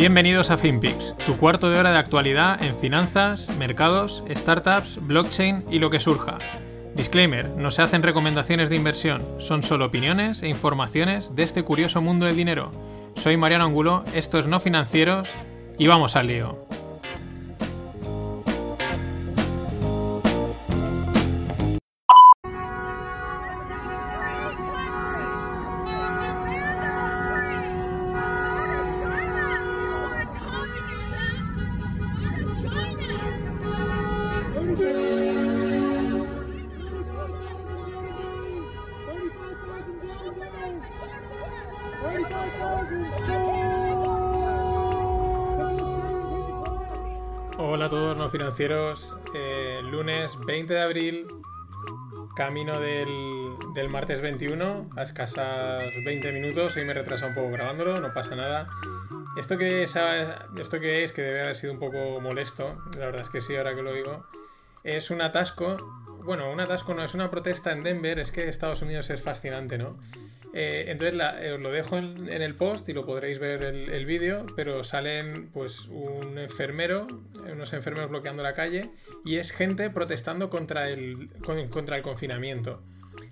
Bienvenidos a FinPix, tu cuarto de hora de actualidad en finanzas, mercados, startups, blockchain y lo que surja. Disclaimer, no se hacen recomendaciones de inversión, son solo opiniones e informaciones de este curioso mundo del dinero. Soy Mariano Angulo, esto es No Financieros y vamos al lío. Financieros. Eh, lunes 20 de abril, camino del, del martes 21, a escasas 20 minutos. Hoy me retrasa un poco grabándolo, no pasa nada. Esto que es, esto que es, que debe haber sido un poco molesto, la verdad es que sí, ahora que lo digo, es un atasco. Bueno, un atasco no, es una protesta en Denver, es que Estados Unidos es fascinante, ¿no? Eh, entonces eh, os lo dejo en, el post y lo podréis ver el, vídeo, pero salen pues un enfermero, unos enfermeros bloqueando la calle y es gente protestando contra el, contra el confinamiento.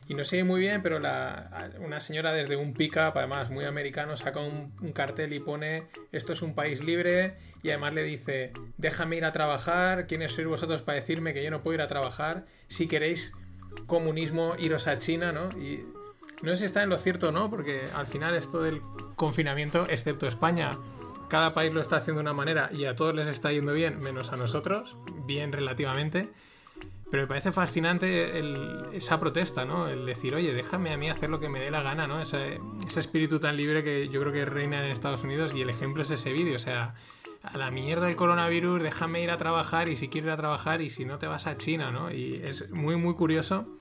Y no sé muy bien, pero una señora desde un pick-up, además muy americano, saca un, cartel y pone esto es un país libre y además le dice déjame ir a trabajar, ¿quiénes sois vosotros para decirme que yo no puedo ir a trabajar? Si queréis comunismo, iros a China, ¿no? No sé si está en lo cierto o no, porque al final esto del confinamiento, excepto España, cada país lo está haciendo de una manera y a todos les está yendo bien, menos a nosotros, bien relativamente. Pero me parece fascinante esa protesta, ¿no? El decir, oye, déjame a mí hacer lo que me dé la gana, ¿no? Ese, ese espíritu tan libre que yo creo que reina en Estados Unidos y el ejemplo es ese vídeo, o sea, a la mierda del coronavirus, déjame ir a trabajar y si quieres ir a trabajar y si no te vas a China, ¿no? Y es muy, muy curioso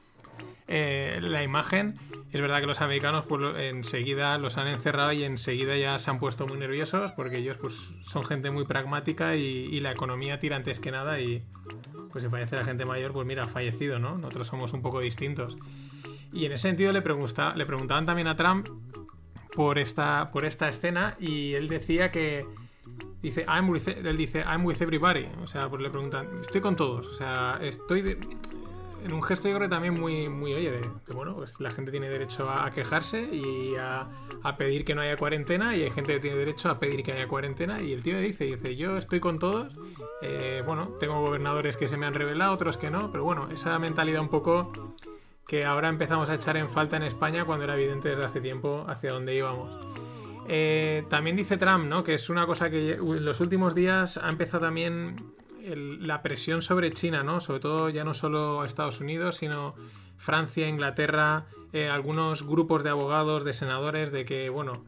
eh, la imagen. Es verdad que los americanos pues, enseguida los han encerrado y enseguida ya se han puesto muy nerviosos porque ellos pues, son gente muy pragmática y, la economía tira antes que nada y pues si fallece la gente mayor, pues mira, ha fallecido, ¿no? Nosotros somos un poco distintos. Y en ese sentido le, pregunta, le preguntaban también a Trump por esta, por esta escena y él decía que dice I'm with, él dice I'm with everybody o sea pues le preguntan estoy con todos o sea estoy de, en un gesto yo creo también muy, muy oye, de que bueno, pues la gente tiene derecho a, quejarse y a, pedir que no haya cuarentena y hay gente que tiene derecho a pedir que haya cuarentena y el tío dice, dice, yo estoy con todos, eh, bueno, tengo gobernadores que se me han revelado, otros que no, pero bueno, esa mentalidad un poco que ahora empezamos a echar en falta en España cuando era evidente desde hace tiempo hacia dónde íbamos. Eh, también dice Trump, ¿no? Que es una cosa que en los últimos días ha empezado también la presión sobre China, ¿no? Sobre todo ya no solo Estados Unidos, sino Francia, Inglaterra, eh, algunos grupos de abogados, de senadores, de que, bueno,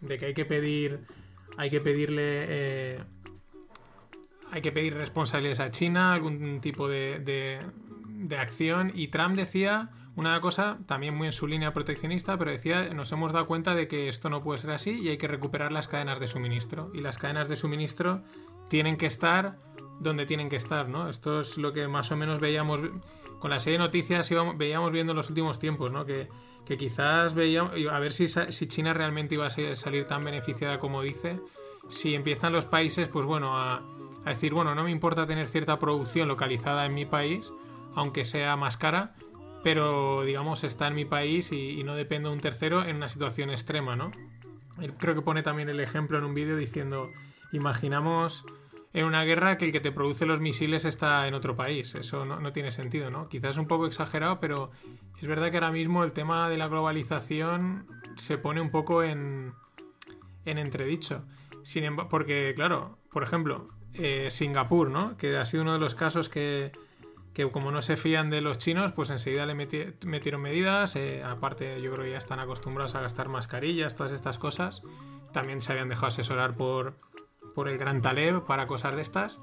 de que hay que pedir, hay que pedirle, eh, hay que pedir responsabilidades a China, algún tipo de, de, de acción. Y Trump decía una cosa también muy en su línea proteccionista, pero decía, nos hemos dado cuenta de que esto no puede ser así y hay que recuperar las cadenas de suministro. Y las cadenas de suministro tienen que estar donde tienen que estar, ¿no? Esto es lo que más o menos veíamos con la serie de noticias íbamos, veíamos viendo en los últimos tiempos, ¿no? Que, quizás veíamos, a ver si, si, China realmente iba a salir tan beneficiada como dice, si empiezan los países, pues bueno, a, decir, bueno, no me importa tener cierta producción localizada en mi país, aunque sea más cara, pero digamos está en mi país y, y no dependo de un tercero en una situación extrema, ¿no? Creo que pone también el ejemplo en un vídeo diciendo, imaginamos en una guerra que el que te produce los misiles está en otro país. Eso no, tiene sentido, ¿no? Quizás es un poco exagerado, pero es verdad que ahora mismo el tema de la globalización se pone un poco en, en entredicho. Sin porque, claro, por ejemplo, eh, Singapur, ¿no? Que ha sido uno de los casos que, que como no se fían de los chinos, pues enseguida le metieron medidas. Eh, aparte, yo creo que ya están acostumbrados a gastar mascarillas, todas estas cosas. También se habían dejado asesorar por, por el gran Taleb para cosas de estas.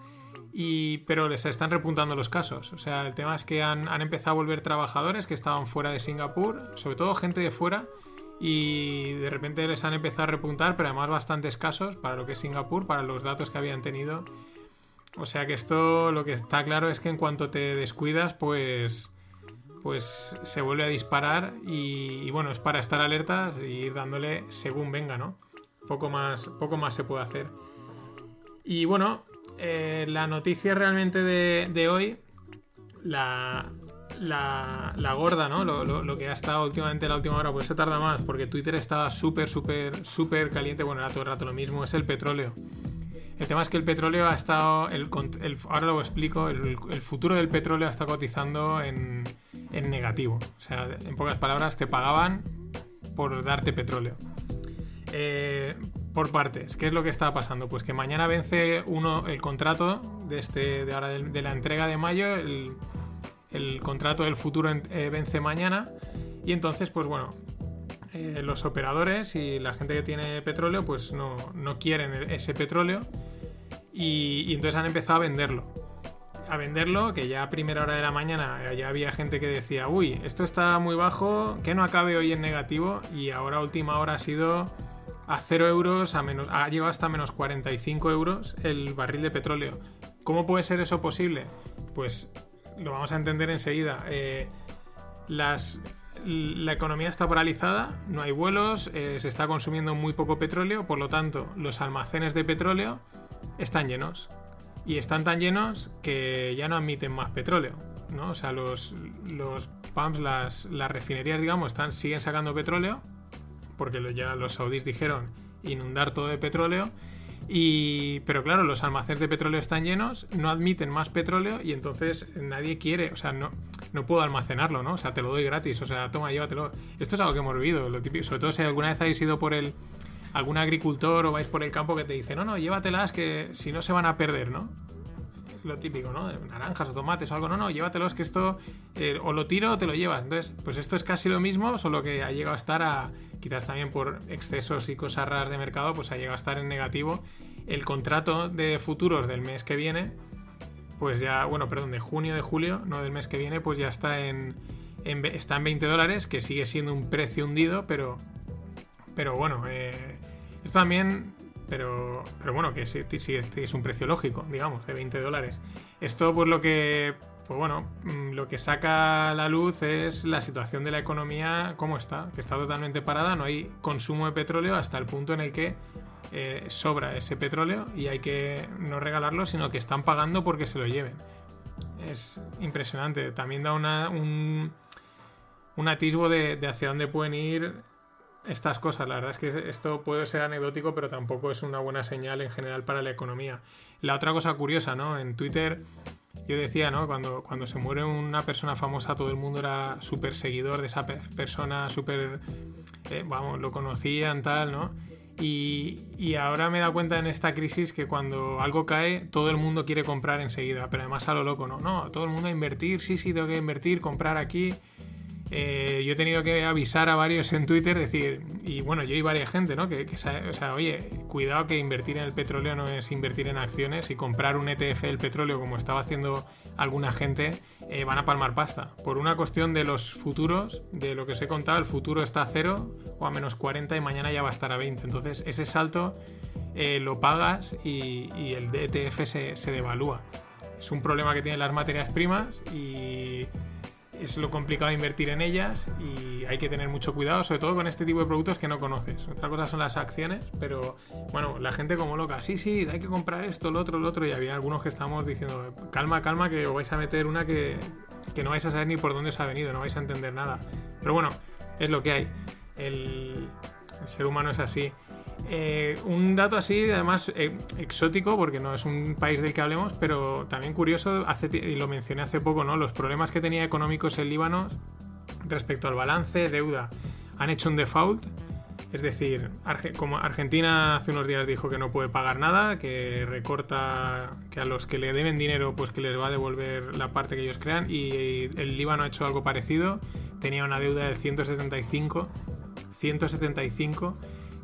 Y, pero les están repuntando los casos. O sea, el tema es que han, han empezado a volver trabajadores que estaban fuera de Singapur, sobre todo gente de fuera, y de repente les han empezado a repuntar, pero además bastantes casos para lo que es Singapur, para los datos que habían tenido. O sea que esto lo que está claro es que en cuanto te descuidas, pues pues se vuelve a disparar y, bueno, es para estar alertas y ir dándole según venga, ¿no? Poco más, poco más se puede hacer. Y bueno, eh, la noticia realmente de, hoy, la, la, gorda, ¿no? Lo, que ha estado últimamente la última hora, pues se tarda más, porque Twitter estaba súper, súper, súper caliente. Bueno, era todo el rato lo mismo, es el petróleo. El tema es que el petróleo ha estado, el, ahora lo explico, el, futuro del petróleo ha cotizando en, en negativo. O sea, en pocas palabras, te pagaban por darte petróleo. Eh, por partes, ¿qué es lo que está pasando? Pues que mañana vence uno el contrato de este de ahora de, la entrega de mayo, el, contrato del futuro eh, vence mañana y entonces pues bueno eh, los operadores y la gente que tiene petróleo pues no, quieren ese petróleo y, y entonces han empezado a venderlo a venderlo, que ya a primera hora de la mañana ya había gente que decía, uy, esto está muy bajo, que no acabe hoy en negativo, y ahora a última hora ha sido a 0 euros, a menos, ha llegado hasta menos 45 euros el barril de petróleo. ¿Cómo puede ser eso posible? Pues lo vamos a entender enseguida. Eh, las, la economía está paralizada, no hay vuelos, eh, se está consumiendo muy poco petróleo, por lo tanto los almacenes de petróleo están llenos y están tan llenos que ya no admiten más petróleo. ¿no? O sea, los, los pumps, las, las refinerías, digamos, están, siguen sacando petróleo, porque ya los saudíes dijeron inundar todo de petróleo. Y, pero claro, los almacenes de petróleo están llenos, no admiten más petróleo y entonces nadie quiere, o sea, no, no puedo almacenarlo, ¿no? O sea, te lo doy gratis, o sea, toma, llévatelo. Esto es algo que hemos vivido, lo típico, sobre todo si alguna vez habéis ido por el, algún agricultor o vais por el campo que te dice, no, no, llévatelas que si no se van a perder, ¿no? Lo típico, ¿no? Naranjas o tomates o algo, no, no, llévatelos que esto eh, o lo tiro o te lo llevas. Entonces, pues esto es casi lo mismo, solo que ha llegado a estar a, quizás también por excesos y cosas raras de mercado, pues ha llegado a estar en negativo. El contrato de futuros del mes que viene, pues ya, bueno, perdón, de junio, de julio, no del mes que viene, pues ya está en, está en 20 dólares, que sigue siendo un precio hundido, pero pero bueno, eh, esto también. Pero, pero bueno, que sí, es un precio lógico, digamos, de 20 dólares. Esto, pues lo que. Pues bueno, mm, lo que saca la luz es la situación de la economía, cómo está, que está totalmente parada, no hay consumo de petróleo hasta el punto en el que eh, sobra ese petróleo y hay que no regalarlo, sino que están pagando porque se lo lleven. Es impresionante. También da una, un, un atisbo de hacia dónde pueden ir estas cosas. La verdad es que esto puede ser anecdótico, pero tampoco es una buena señal en general para la economía. La otra cosa curiosa, ¿no? En Twitter yo decía, ¿no? Cuando, cuando se muere una persona famosa, todo el mundo era súper seguidor de esa persona, súper, eh, vamos, lo conocían, tal, ¿no? Y, y, ahora me da cuenta en esta crisis que cuando algo cae, todo el mundo quiere comprar enseguida, pero además a lo loco, ¿no? No, todo el mundo a invertir, sí, sí, tengo que invertir, comprar aquí. Eh, yo he tenido que avisar a varios en Twitter, decir, y bueno, yo y varias gente, ¿no? Que, o sea, oye, cuidado que invertir en el petróleo no es invertir en acciones y comprar un ETF del petróleo como estaba haciendo alguna gente, eh, van a palmar pasta. Por una cuestión de los futuros, de lo que os he contado, el futuro está a cero o a menos 40 y mañana ya va a estar a 20. Entonces, ese salto eh, lo pagas y, el ETF se, se devalúa. Es un problema que tienen las materias primas y es lo complicado invertir en ellas y hay que tener mucho cuidado, sobre todo con este tipo de productos que no conoces. Otra cosa son las acciones, pero bueno, la gente como loca, sí, sí, hay que comprar esto, lo otro, lo otro, y había algunos que estamos diciendo, calma, calma, que os vais a meter una que, que no vais a saber ni por dónde os ha venido, no vais a entender nada. Pero bueno, es lo que hay. el ser humano es así. Eh, un dato así, además eh, exótico, porque no es un país del que hablemos, pero también curioso, hace, y lo mencioné hace poco, ¿no? Los problemas que tenía económicos el Líbano respecto al balance, deuda. Han hecho un default, es decir, como Argentina hace unos días dijo que no puede pagar nada, que recorta, que a los que le deben dinero, pues que les va a devolver la parte que ellos crean, y el Líbano ha hecho algo parecido, tenía una deuda de 175, 175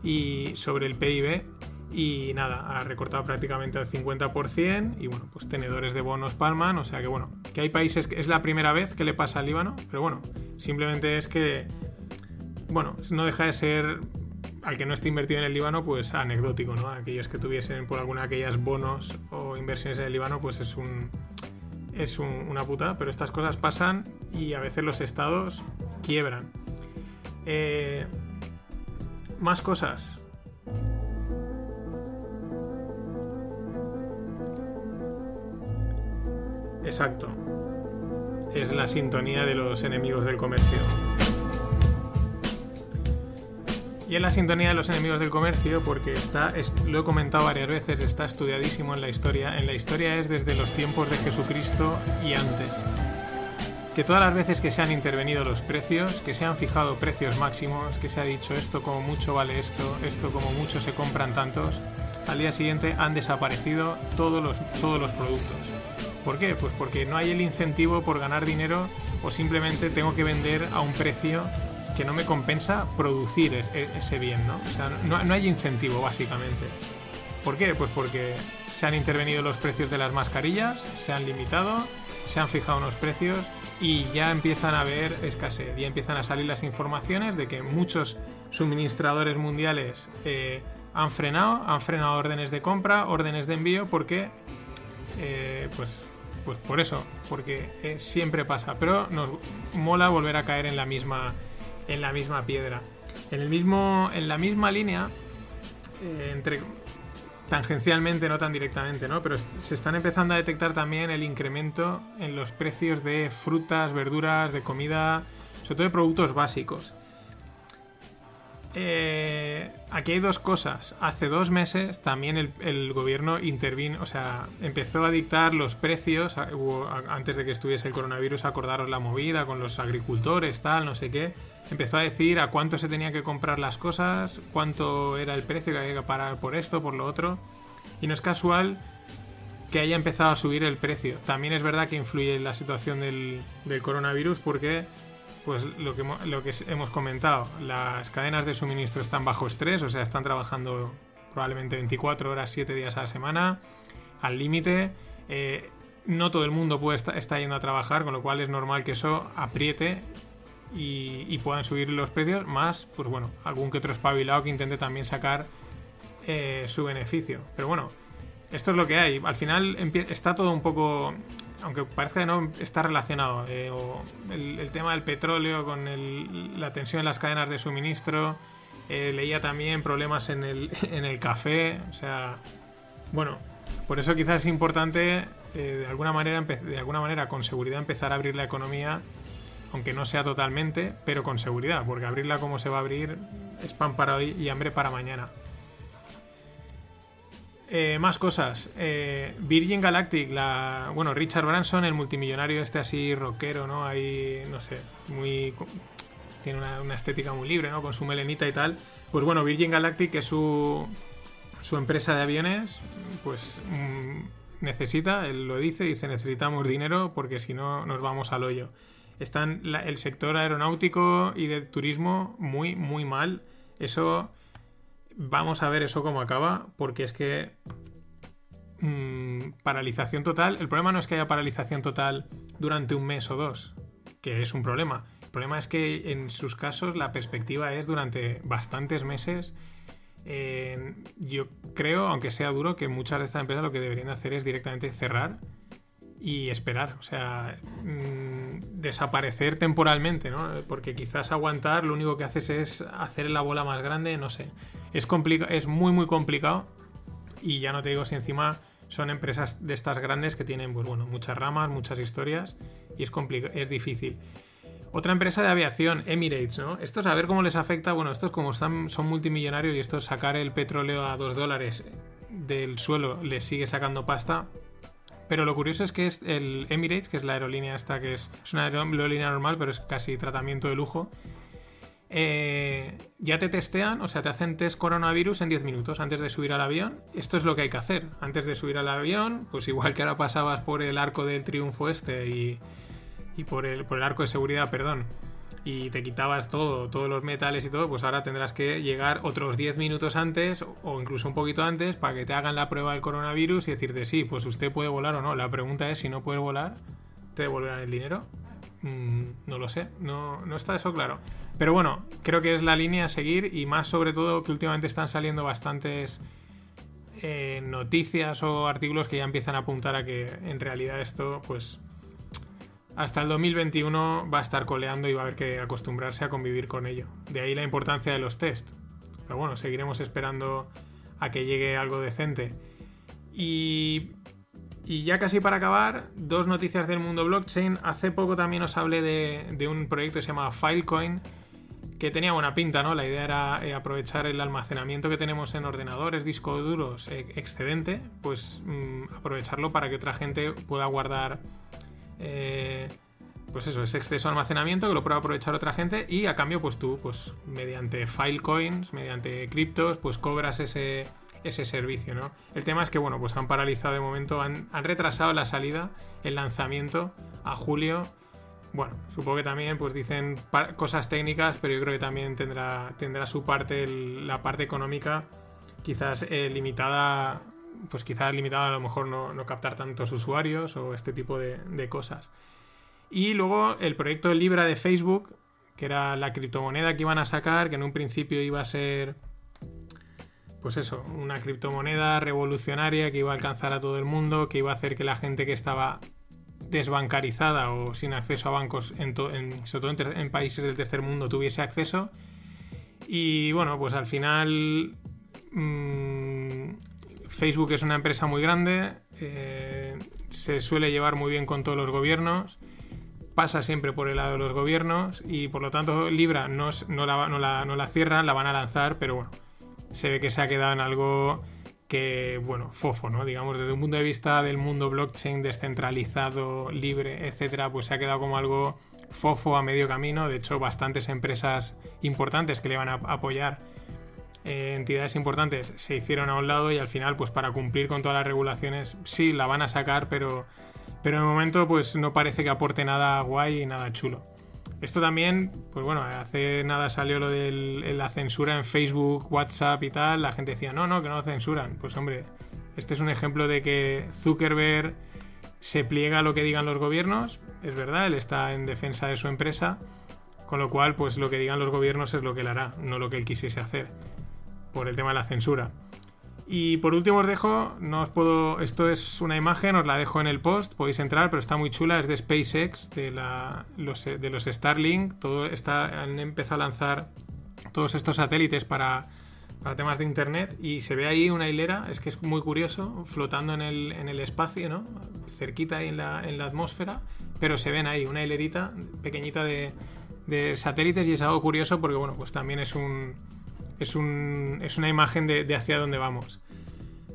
y sobre el PIB Y nada, ha recortado prácticamente al 50% y bueno, pues tenedores de bonos palman, o sea que bueno, que hay países que es la primera vez que le pasa al Líbano, pero bueno, simplemente es que, bueno, no deja de ser al que no esté invertido en el Líbano, pues anecdótico, ¿no? Aquellos que tuviesen por alguna de aquellas bonos o inversiones en el Líbano, pues es un es una puta, pero estas cosas pasan y a veces los estados quiebran. Eh, más cosas. Exacto. Es la sintonía de los enemigos del comercio. Y en la sintonía de los enemigos del comercio, porque está, lo he comentado varias veces, está estudiadísimo en la historia. En la historia es desde los tiempos de Jesucristo y antes. Que todas las veces que se han intervenido los precios, que se han fijado precios máximos, que se ha dicho esto como mucho vale esto, esto como mucho se compran tantos, al día siguiente han desaparecido todos los, todos los productos. ¿Por qué? Pues porque no hay el incentivo por ganar dinero o simplemente tengo que vender a un precio que no me compensa producir e-, e-, ese bien, ¿no? O sea, no, hay incentivo, básicamente. ¿Por qué? Pues porque se han intervenido los precios de las mascarillas, se han limitado, se han fijado unos precios y ya empiezan a haber escasez, ya empiezan a salir las informaciones de que muchos suministradores mundiales eh, han frenado, han frenado órdenes de compra, órdenes de envío, porque, eh, pues, pues por eso, porque eh, siempre pasa, pero nos mola volver a caer en la misma en la misma piedra. En, el mismo, en la misma línea, entre tangencialmente, no tan directamente, ¿no? Pero se están empezando a detectar también el incremento en los precios de frutas, verduras, de comida, sobre todo de productos básicos. Eh, aquí hay dos cosas. Hace dos meses también el, gobierno intervino, o sea, empezó a dictar los precios, antes de que estuviese el coronavirus, acordaros la movida con los agricultores, tal, no sé qué empezó a decir a cuánto se tenía que comprar las cosas, cuánto era el precio que había que pagar por esto, por lo otro. Y no es casual que haya empezado a subir el precio. También es verdad que influye la situación del, coronavirus porque, pues lo que, lo que hemos comentado, las cadenas de suministro están bajo estrés, o sea, están trabajando probablemente 24 horas, 7 días a la semana, al límite. Eh, no todo el mundo puede estar yendo a trabajar, con lo cual es normal que eso apriete y, puedan subir los precios, más, pues bueno, algún que otro espabilado que intente también sacar eh, su beneficio. Pero bueno, esto es lo que hay. Al final está todo un poco, aunque parezca que no está relacionado. Eh, el, tema del petróleo con la tensión en las cadenas de suministro. Eh, leía también problemas en el, en el café. O sea, bueno, por eso quizás es importante de alguna manera, de alguna manera con seguridad empezar a abrir la economía aunque no sea totalmente, pero con seguridad, porque abrirla como se va a abrir es pan para hoy y hambre para mañana. Eh, más cosas. Eh, Virgin Galactic, la, bueno, Richard Branson, el multimillonario este así rockero, ¿no? Ahí, no sé, muy... Tiene una, estética muy libre, ¿no? Con su melenita y tal. Pues bueno, Virgin Galactic, que es su, su empresa de aviones, pues mm, necesita, él lo dice, dice necesitamos dinero porque si no nos vamos al hoyo están el sector aeronáutico y de turismo muy, muy mal. Eso, vamos a ver eso cómo acaba, porque es que mm, paralización total. El problema no es que haya paralización total durante un mes o dos, que es un problema. El problema es que en sus casos la perspectiva es durante bastantes meses. yo creo, aunque sea duro, que muchas de estas empresas lo que deberían hacer es directamente cerrar y esperar, o sea, mm, desaparecer temporalmente, ¿no? Porque quizás aguantar lo único que haces es hacer la bola más grande, no sé. Es, es muy, muy complicado y ya no te digo si encima son empresas de estas grandes que tienen, pues bueno, muchas ramas, muchas historias y es, es difícil. Otra empresa de aviación, Emirates, ¿no? Estos a ver cómo les afecta, bueno, estos como están, son multimillonarios y estos sacar el petróleo a 2 dólares del suelo les sigue sacando pasta, pero lo curioso es que es el Emirates, que es la aerolínea esta, que es, una aerolínea normal, pero es casi tratamiento de lujo. Eh, ya te testean, o sea, te hacen test coronavirus en 10 minutos antes de subir al avión. Esto es lo que hay que hacer. Antes de subir al avión, pues igual que ahora pasabas por el arco del triunfo este y, por, el, por el arco de seguridad, perdón, y te quitabas todo, todos los metales y todo, pues ahora tendrás que llegar otros 10 minutos antes o incluso un poquito antes para que te hagan la prueba del coronavirus y decirte, sí, pues usted puede volar o no. La pregunta es si no puedes volar, ¿te devolverán el dinero? Mm, no lo sé, no, no está eso claro. Pero bueno, creo que es la línea a seguir y más sobre todo que últimamente están saliendo bastantes eh, noticias o artículos que ya empiezan a apuntar a que en realidad esto pues hasta el 2021 va a estar coleando y va a haber que acostumbrarse a convivir con ello. De ahí la importancia de los test. Pero bueno, seguiremos esperando a que llegue algo decente. Y, ya casi para acabar, dos noticias del mundo blockchain. Hace poco también os hablé de, un proyecto que se llama Filecoin, que tenía buena pinta, ¿no? La idea era eh, aprovechar el almacenamiento que tenemos en ordenadores, discos duros eh, excedente, pues mm, aprovecharlo para que otra gente pueda guardar eh, pues eso, ese exceso de almacenamiento que lo puede aprovechar otra gente y a cambio pues tú, pues mediante Filecoins, mediante criptos, pues cobras ese, ese servicio, ¿no? El tema es que, bueno, pues han paralizado de momento, han, retrasado la salida, el lanzamiento a julio. Bueno, supongo que también pues dicen cosas técnicas, pero yo creo que también tendrá, tendrá su parte, la parte económica, quizás eh, limitada pues quizás limitado a lo mejor no, captar tantos usuarios o este tipo de, cosas. Y luego el proyecto Libra de Facebook, que era la criptomoneda que iban a sacar, que en un principio iba a ser, pues eso, una criptomoneda revolucionaria que iba a alcanzar a todo el mundo, que iba a hacer que la gente que estaba desbancarizada o sin acceso a bancos, en, sobre todo en, países del tercer mundo, tuviese acceso. Y bueno, pues al final mm, Facebook es una empresa muy grande, eh, se suele llevar muy bien con todos los gobiernos, pasa siempre por el lado de los gobiernos y por lo tanto Libra no, la, no, la, cierran, la van a lanzar, pero bueno, se ve que se ha quedado en algo que, bueno, fofo, ¿no? Digamos, desde un punto de vista del mundo blockchain descentralizado, libre, etcétera, pues se ha quedado como algo fofo a medio camino. De hecho, bastantes empresas importantes que le van a apoyar eh, entidades importantes se hicieron a un lado y al final, pues para cumplir con todas las regulaciones, sí, la van a sacar, pero, pero de momento pues no parece que aporte nada guay y nada chulo. Esto también, pues bueno, hace nada salió lo de la censura en Facebook, WhatsApp y tal. La gente decía, no, no, que no lo censuran. Pues hombre, este es un ejemplo de que Zuckerberg se pliega a lo que digan los gobiernos. Es verdad, él está en defensa de su empresa. Con lo cual, pues lo que digan los gobiernos es lo que él hará, no lo que él quisiese hacer por el tema de la censura. Y por último os dejo, no os puedo, esto es una imagen, os la dejo en el post, podéis entrar, pero está muy chula, es de SpaceX, de, la, los, de los Starlink, todo está, han empezado a lanzar todos estos satélites para, para temas de internet y se ve ahí una hilera, es que es muy curioso, flotando en el, en el espacio, ¿no? cerquita ahí en la, en la atmósfera, pero se ven ahí una hilerita pequeñita de, de satélites y es algo curioso porque bueno, pues también es un es, una imagen de, hacia dónde vamos.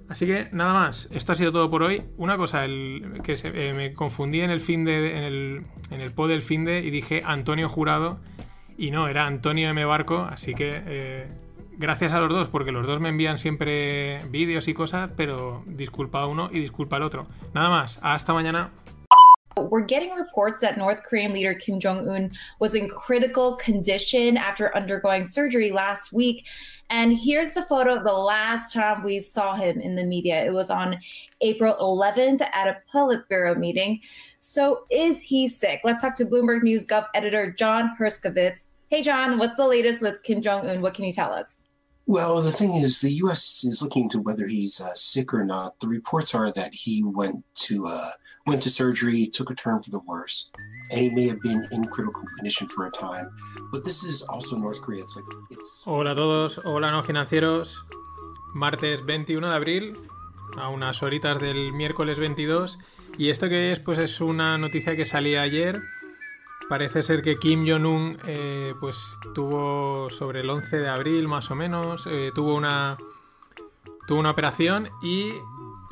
Así que nada más, esto ha sido todo por hoy. Una cosa, que eh, me confundí en el fin de, en el, en el pod del fin de y dije Antonio Jurado y no, era Antonio M. Barco, así que eh, gracias a los dos, porque los dos me envían siempre vídeos y cosas, pero disculpa a uno y disculpa al otro. Nada más, hasta mañana. We're getting reports that North Korean leader Kim Jong un was in critical condition after undergoing surgery last week. And here's the photo of the last time we saw him in the media. It was on April 11th at a Politburo meeting. So, is he sick? Let's talk to Bloomberg News Gov editor John Herskovitz. Hey, John, what's the latest with Kim Jong un? What can you tell us? Well, the thing is, the U.S. is looking to whether he's uh, sick or not. The reports are that he went to uh, went to surgery, took a turn for the worse, and he may have been in critical condition for a time. But this is also North Korea. It's like it's... Hola a todos, hola no financieros. Martes 21 de abril, a unas horitas del miércoles 22. Y esto que es, pues es una noticia que salía ayer. Parece ser que Kim Jong-un eh, pues tuvo sobre el 11 de abril más o menos, eh, tuvo una tuvo una operación y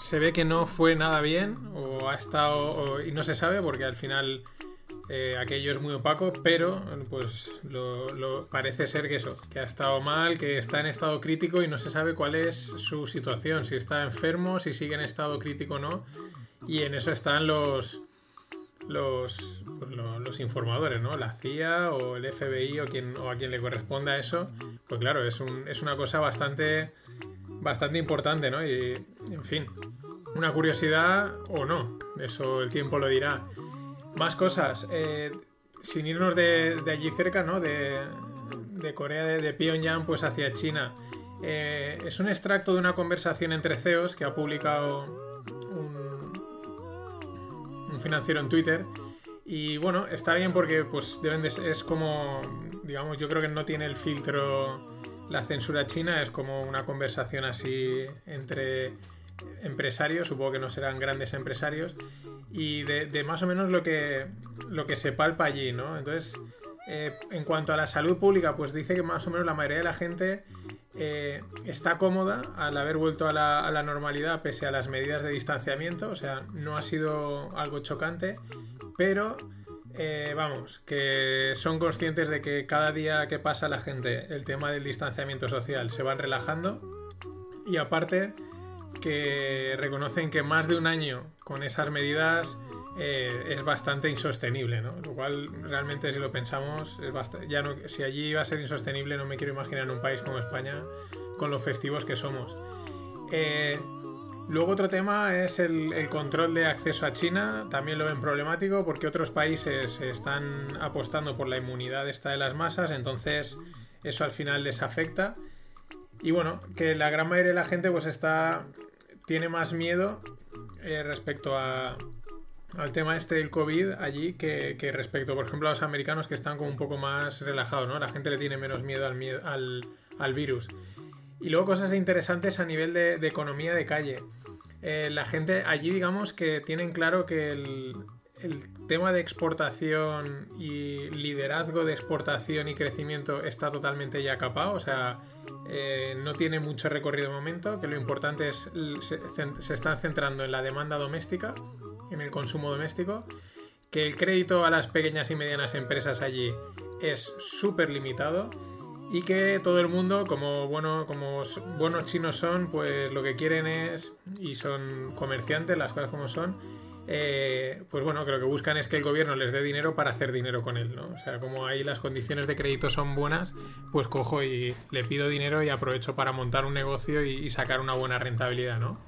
se ve que no fue nada bien o ha estado y no se sabe porque al final eh, aquello es muy opaco, pero pues lo, parece ser que eso, que ha estado mal, que está en estado crítico y no se sabe cuál es su situación, si está enfermo, si sigue en estado crítico o no. Y en eso están los los, pues los informadores, ¿no? La CIA o el FBI o, quien, o a quien le corresponda eso, pues claro, es, un, es una cosa bastante, bastante importante, ¿no? Y, en fin, una curiosidad o no, eso el tiempo lo dirá. Más cosas, eh, sin irnos de, allí cerca, ¿no? De, Corea, de, Pyongyang, pues hacia China. Eh, es un extracto de una conversación entre CEOs que ha publicado un, financiero en Twitter. Y bueno, está bien porque pues deben de, es como, digamos, yo creo que no tiene el filtro la censura china, es como una conversación así entre empresarios, supongo que no serán grandes empresarios, y de, más o menos lo que, lo que se palpa allí, ¿no? Entonces, eh, en cuanto a la salud pública, pues dice que más o menos la mayoría de la gente eh, está cómoda al haber vuelto a la, normalidad pese a las medidas de distanciamiento, o sea, no ha sido algo chocante, pero eh, vamos, que son conscientes de que cada día que pasa la gente el tema del distanciamiento social se van relajando y aparte que reconocen que más de un año con esas medidas eh, es bastante insostenible, ¿no? Lo cual realmente si lo pensamos, es ya no, si allí iba a ser insostenible no me quiero imaginar un país como España con los festivos que somos. Eh, luego otro tema es el, control de acceso a China, también lo ven problemático porque otros países están apostando por la inmunidad esta de las masas, entonces eso al final les afecta. Y bueno, que la gran mayoría de la gente pues está tiene más miedo eh, respecto al tema este del COVID allí que, respecto, por ejemplo, a los americanos que están como un poco más relajados, ¿no? La gente le tiene menos miedo, al, virus. Y luego cosas interesantes a nivel de, economía de calle. Eh, la gente allí, digamos, que tienen claro que el, tema de exportación y liderazgo de exportación y crecimiento está totalmente ya capado, o sea, eh, no tiene mucho recorrido de momento, que lo importante es, se, se están centrando en la demanda doméstica en el consumo doméstico, que el crédito a las pequeñas y medianas empresas allí es súper limitado y que todo el mundo, como, bueno, como buenos chinos son, pues lo que quieren es, y son comerciantes, las cosas como son, eh, pues bueno, que lo que buscan es que el gobierno les dé dinero para hacer dinero con él, ¿no? O sea, como ahí las condiciones de crédito son buenas, pues cojo y le pido dinero y aprovecho para montar un negocio y, sacar una buena rentabilidad, ¿no?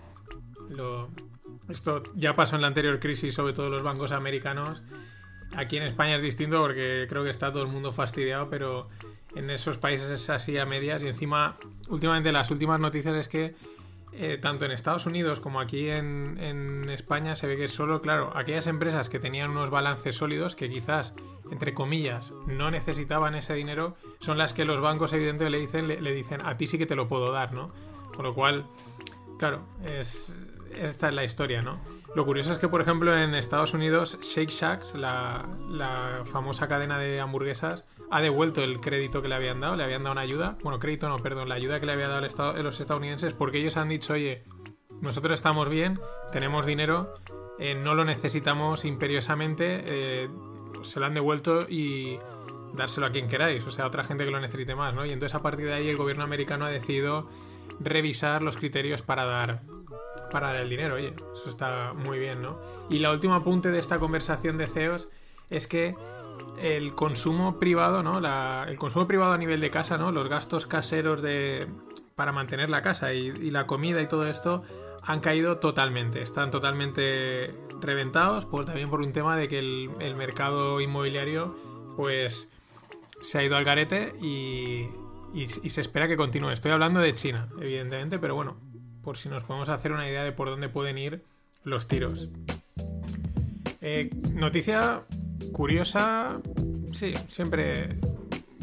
Lo, esto ya pasó en la anterior crisis, sobre todo los bancos americanos. Aquí en España es distinto porque creo que está todo el mundo fastidiado, pero en esos países es así a medias. Y encima, últimamente las últimas noticias es que eh, tanto en Estados Unidos como aquí en, España se ve que solo, claro, aquellas empresas que tenían unos balances sólidos, que quizás, entre comillas, no necesitaban ese dinero, son las que los bancos evidentemente le dicen, le, dicen, a ti sí que te lo puedo dar, ¿no? Con lo cual, claro, es, esta es la historia, ¿no? Lo curioso es que, por ejemplo, en Estados Unidos, Shake Shack, la, famosa cadena de hamburguesas, ha devuelto el crédito que le habían dado, le habían dado una ayuda, bueno, crédito no, perdón, la ayuda que le había dado el estado, los estadounidenses, porque ellos han dicho, oye, nosotros estamos bien, tenemos dinero, eh, no lo necesitamos imperiosamente, eh, se lo han devuelto y dárselo a quien queráis, o sea, a otra gente que lo necesite más, ¿no? Y entonces a partir de ahí el gobierno americano ha decidido revisar los criterios para dar para el dinero, oye, eso está muy bien, ¿no? Y la última apunte de esta conversación de CEOs es que el consumo privado, ¿no? el consumo privado a nivel de casa, ¿no? Los gastos caseros de, para mantener la casa y, la comida y todo esto han caído totalmente. Están totalmente reventados, por, también por un tema de que el, mercado inmobiliario, pues, se ha ido al garete y, y, y se espera que continúe. Estoy hablando de China, evidentemente, pero bueno, por si nos podemos hacer una idea de por dónde pueden ir los tiros. Eh, noticia curiosa, sí, siempre,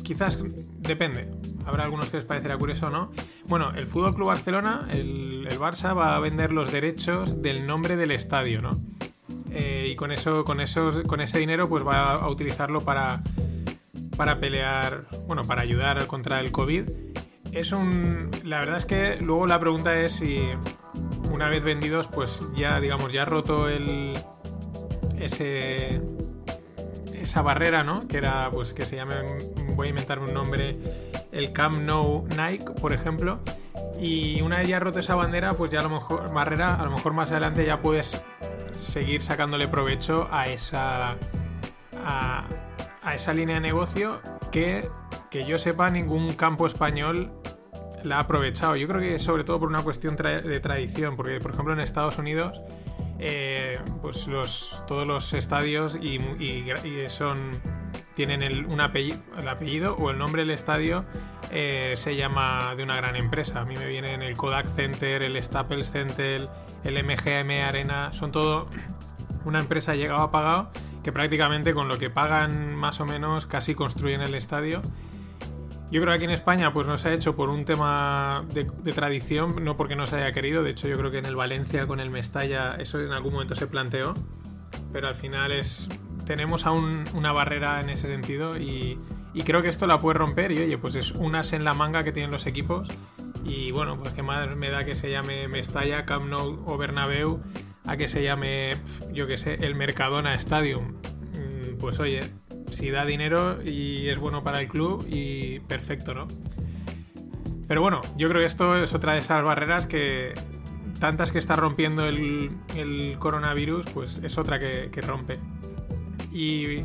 quizás depende. Habrá algunos que les parecerá curioso o no. Bueno, el Fútbol Club Barcelona, el, Barça, va a vender los derechos del nombre del estadio, ¿no? Eh, y con eso, con eso, con ese dinero, pues va a utilizarlo para, para pelear, bueno, para ayudar contra el COVID es un. La verdad es que luego la pregunta es si una vez vendidos, pues ya, digamos, ya roto el. ese. Esa barrera, ¿no? Que era, pues que se llame. Voy a inventarme un nombre. El Camp No Nike, por ejemplo. Y una vez ya roto esa bandera, pues ya a lo mejor. barrera, a lo mejor más adelante ya puedes seguir sacándole provecho a esa, a, esa línea de negocio que, que yo sepa, ningún campo español la ha aprovechado. Yo creo que sobre todo por una cuestión de tradición, porque por ejemplo en Estados Unidos eh, pues los, todos los estadios y, son tienen el, un apellido, el apellido o el nombre del estadio eh, se llama de una gran empresa. A mí me vienen el Kodak Center, el Staples Center, el MGM Arena, son todo una empresa llegado a pagado que prácticamente con lo que pagan más o menos casi construyen el estadio yo creo que aquí en España pues no se ha hecho por un tema de, tradición, no porque no se haya querido. De hecho, yo creo que en el Valencia con el Mestalla eso en algún momento se planteó. Pero al final es tenemos aún una barrera en ese sentido y, creo que esto la puede romper. Y oye, pues es unas en la manga que tienen los equipos. Y bueno, pues qué más me da que se llame Mestalla, Camp Nou o Bernabéu a que se llame, yo qué sé, el Mercadona Stadium. Mm, pues oye, si da dinero y es bueno para el club y perfecto, ¿no? Pero bueno, yo creo que esto es otra de esas barreras que tantas que está rompiendo el, coronavirus, pues es otra que, rompe. Y,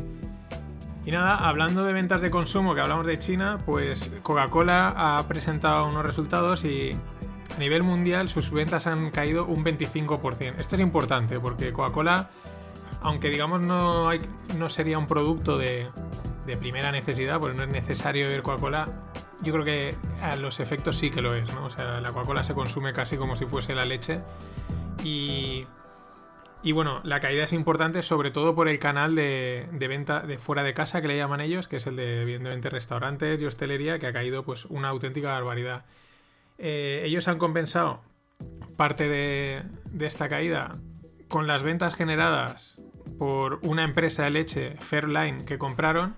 y, nada, hablando de ventas de consumo, que hablamos de China, pues Coca-Cola ha presentado unos resultados y a nivel mundial sus ventas han caído un 25%. Esto es importante porque Coca-Cola aunque digamos no, no sería un producto de, primera necesidad, porque no es necesario beber Coca-Cola, yo creo que a los efectos sí que lo es, ¿no? O sea, la Coca-Cola se consume casi como si fuese la leche. Y, y bueno, la caída es importante sobre todo por el canal de, venta de fuera de casa que le llaman ellos, que es el de evidentemente restaurantes y hostelería, que ha caído pues una auténtica barbaridad. Eh, ellos han compensado parte de, de esta caída con las ventas generadas por una empresa de leche, Fairline, que compraron.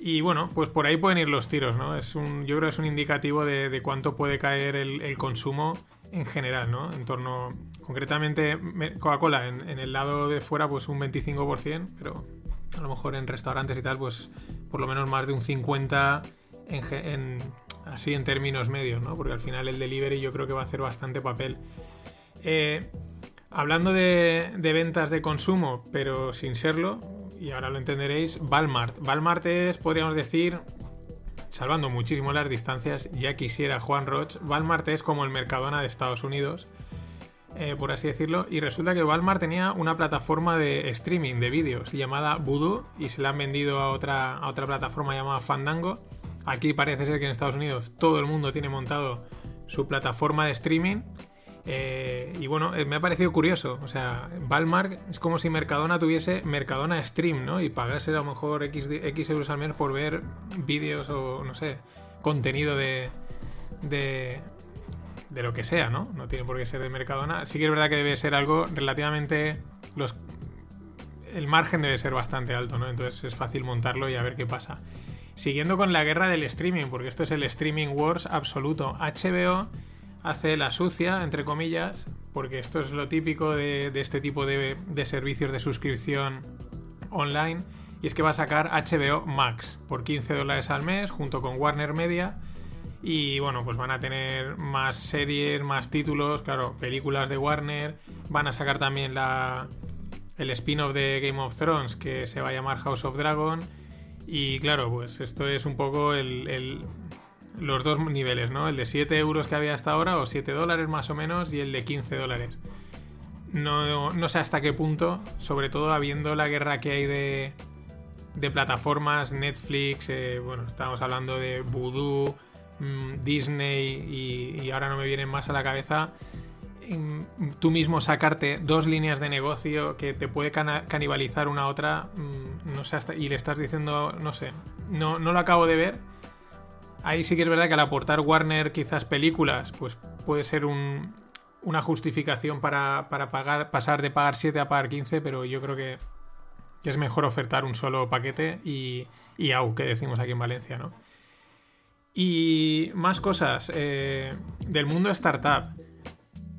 Y bueno, pues por ahí pueden ir los tiros, ¿no? Es un, yo creo que es un indicativo de, cuánto puede caer el, consumo en general, ¿no? En torno, concretamente, Coca-Cola en, el lado de fuera, pues un 25%, pero a lo mejor en restaurantes y tal, pues por lo menos más de un 50% en, así en términos medios, ¿no? Porque al final el delivery yo creo que va a hacer bastante papel. Eh, Hablando de, ventas de consumo, pero sin serlo, y ahora lo entenderéis, Walmart. Walmart es, podríamos decir, salvando muchísimo las distancias, ya quisiera Juan Roch, Walmart es como el Mercadona de Estados Unidos, eh, por así decirlo, y resulta que Walmart tenía una plataforma de streaming de vídeos llamada Voodoo y se la han vendido a otra, a otra plataforma llamada Fandango. Aquí parece ser que en Estados Unidos todo el mundo tiene montado su plataforma de streaming eh, y bueno, eh, me ha parecido curioso. O sea, Valmart es como si Mercadona tuviese Mercadona Stream, ¿no? Y pagase a lo mejor X, X euros al mes por ver vídeos o, no sé, contenido de, de, de lo que sea, ¿no? No tiene por qué ser de Mercadona. Sí que es verdad que debe ser algo relativamente... Los, el margen debe ser bastante alto, ¿no? Entonces es fácil montarlo y a ver qué pasa. Siguiendo con la guerra del streaming, porque esto es el streaming wars absoluto. HBO hace la sucia, entre comillas, porque esto es lo típico de, este tipo de, servicios de suscripción online, y es que va a sacar HBO Max por 15 dólares al mes junto con Warner Media. Y bueno, pues van a tener más series, más títulos, claro, películas de Warner. Van a sacar también la, el spin-off de Game of Thrones que se va a llamar House of Dragon. Y claro, pues esto es un poco el los dos niveles, ¿no? El de 7 euros que había hasta ahora, o 7 dólares más o menos, y el de 15 dólares. No, no sé hasta qué punto, sobre todo habiendo la guerra que hay de, de plataformas, Netflix, eh, bueno, estamos hablando de Voodoo, mm, Disney y, ahora no me vienen más a la cabeza. tú mismo sacarte dos líneas de negocio que te puede canibalizar una a otra, mm, no sé, hasta, y le estás diciendo, no sé, no, no lo acabo de ver Ahí sí que es verdad que al aportar Warner quizás películas, pues puede ser una justificación para, pagar, pasar de pagar 7 a pagar 15, pero yo creo que, es mejor ofertar un solo paquete y, y au, que decimos aquí en Valencia, ¿no? Y más cosas eh, del mundo startup.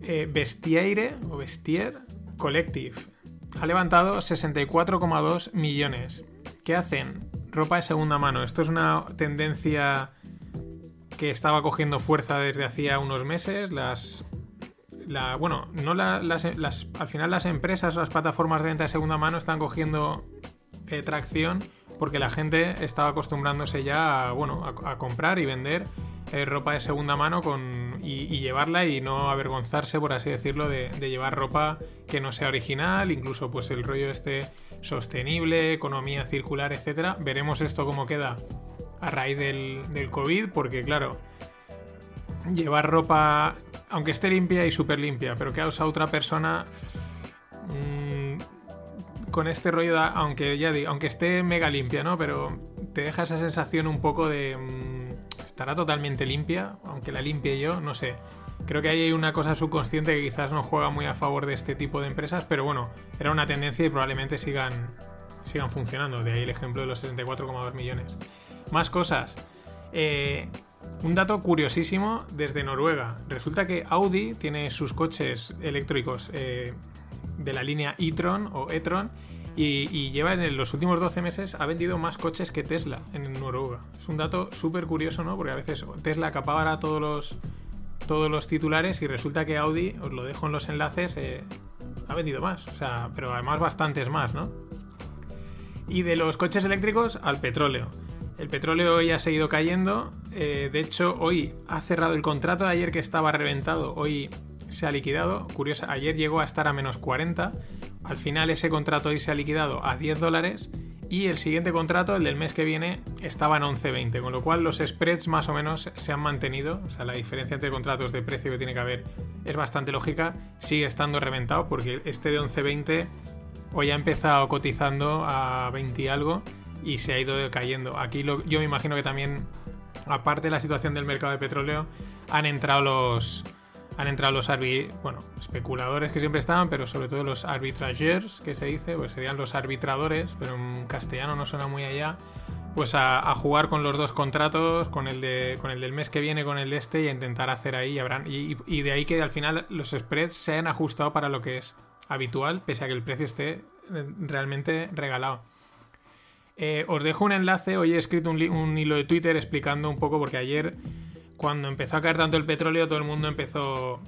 Eh, Bestiaire o Bestier Collective ha levantado 64,2 millones. ¿Qué hacen? Ropa de segunda mano. Esto es una tendencia que estaba cogiendo fuerza desde hacía unos meses. Las, la, bueno, no las, al final las empresas o las plataformas de venta de segunda mano están cogiendo eh, tracción porque la gente estaba acostumbrándose ya a, bueno, a, comprar y vender eh, ropa de segunda mano con, y, llevarla y no avergonzarse, por así decirlo, de, llevar ropa que no sea original, incluso pues el rollo este sostenible, economía circular, etcétera. Veremos esto cómo queda a raíz del, del COVID, porque claro, llevar ropa, aunque esté limpia y súper limpia, pero que ha otra persona, mmm, con este rollo, aunque ya digo, aunque esté mega limpia, ¿no? Pero te deja esa sensación un poco de... Mmm, ¿Estará totalmente limpia? Aunque la limpie yo, no sé. Creo que hay una cosa subconsciente que quizás no juega muy a favor de este tipo de empresas, pero bueno, era una tendencia y probablemente sigan, sigan funcionando. De ahí el ejemplo de los 64,2 millones. Más cosas. Eh, un dato curiosísimo desde Noruega. Resulta que Audi tiene sus coches eléctricos eh, de la línea e-tron o e-tron y, lleva en los últimos 12 meses ha vendido más coches que Tesla en Noruega. Es un dato súper curioso, ¿no? Porque a veces Tesla acapara todos los, todos los titulares y resulta que Audi, os lo dejo en los enlaces, eh, ha vendido más. O sea, pero además bastantes más, ¿no? Y de los coches eléctricos al petróleo. El petróleo hoy ha seguido cayendo. Eh, de hecho, hoy ha cerrado el contrato de ayer que estaba reventado. Hoy se ha liquidado. Curiosa, ayer llegó a estar a menos 40. Al final ese contrato hoy se ha liquidado a 10 dólares. Y el siguiente contrato, el del mes que viene, estaba en 11.20. Con lo cual los spreads más o menos se han mantenido. O sea, la diferencia entre contratos de precio que tiene que haber es bastante lógica. Sigue estando reventado porque este de 11.20 hoy ha empezado cotizando a 20 y algo y se ha ido cayendo. Aquí yo me imagino que también, aparte de la situación del mercado de petróleo, han entrado los han entrado los bueno, especuladores que siempre estaban, pero sobre todo los arbitrageurs, que se dice, pues serían los arbitradores, pero en castellano no suena muy allá, pues a, jugar con los dos contratos, con el, de, con el del mes que viene, con el de este, y a intentar hacer ahí, y, y de ahí que al final los spreads se han ajustado para lo que es habitual, pese a que el precio esté eh, realmente regalado. Eh, os dejo un enlace, hoy he escrito un, hilo de Twitter explicando un poco, porque ayer cuando empezó a caer tanto el petróleo, todo el mundo empezó...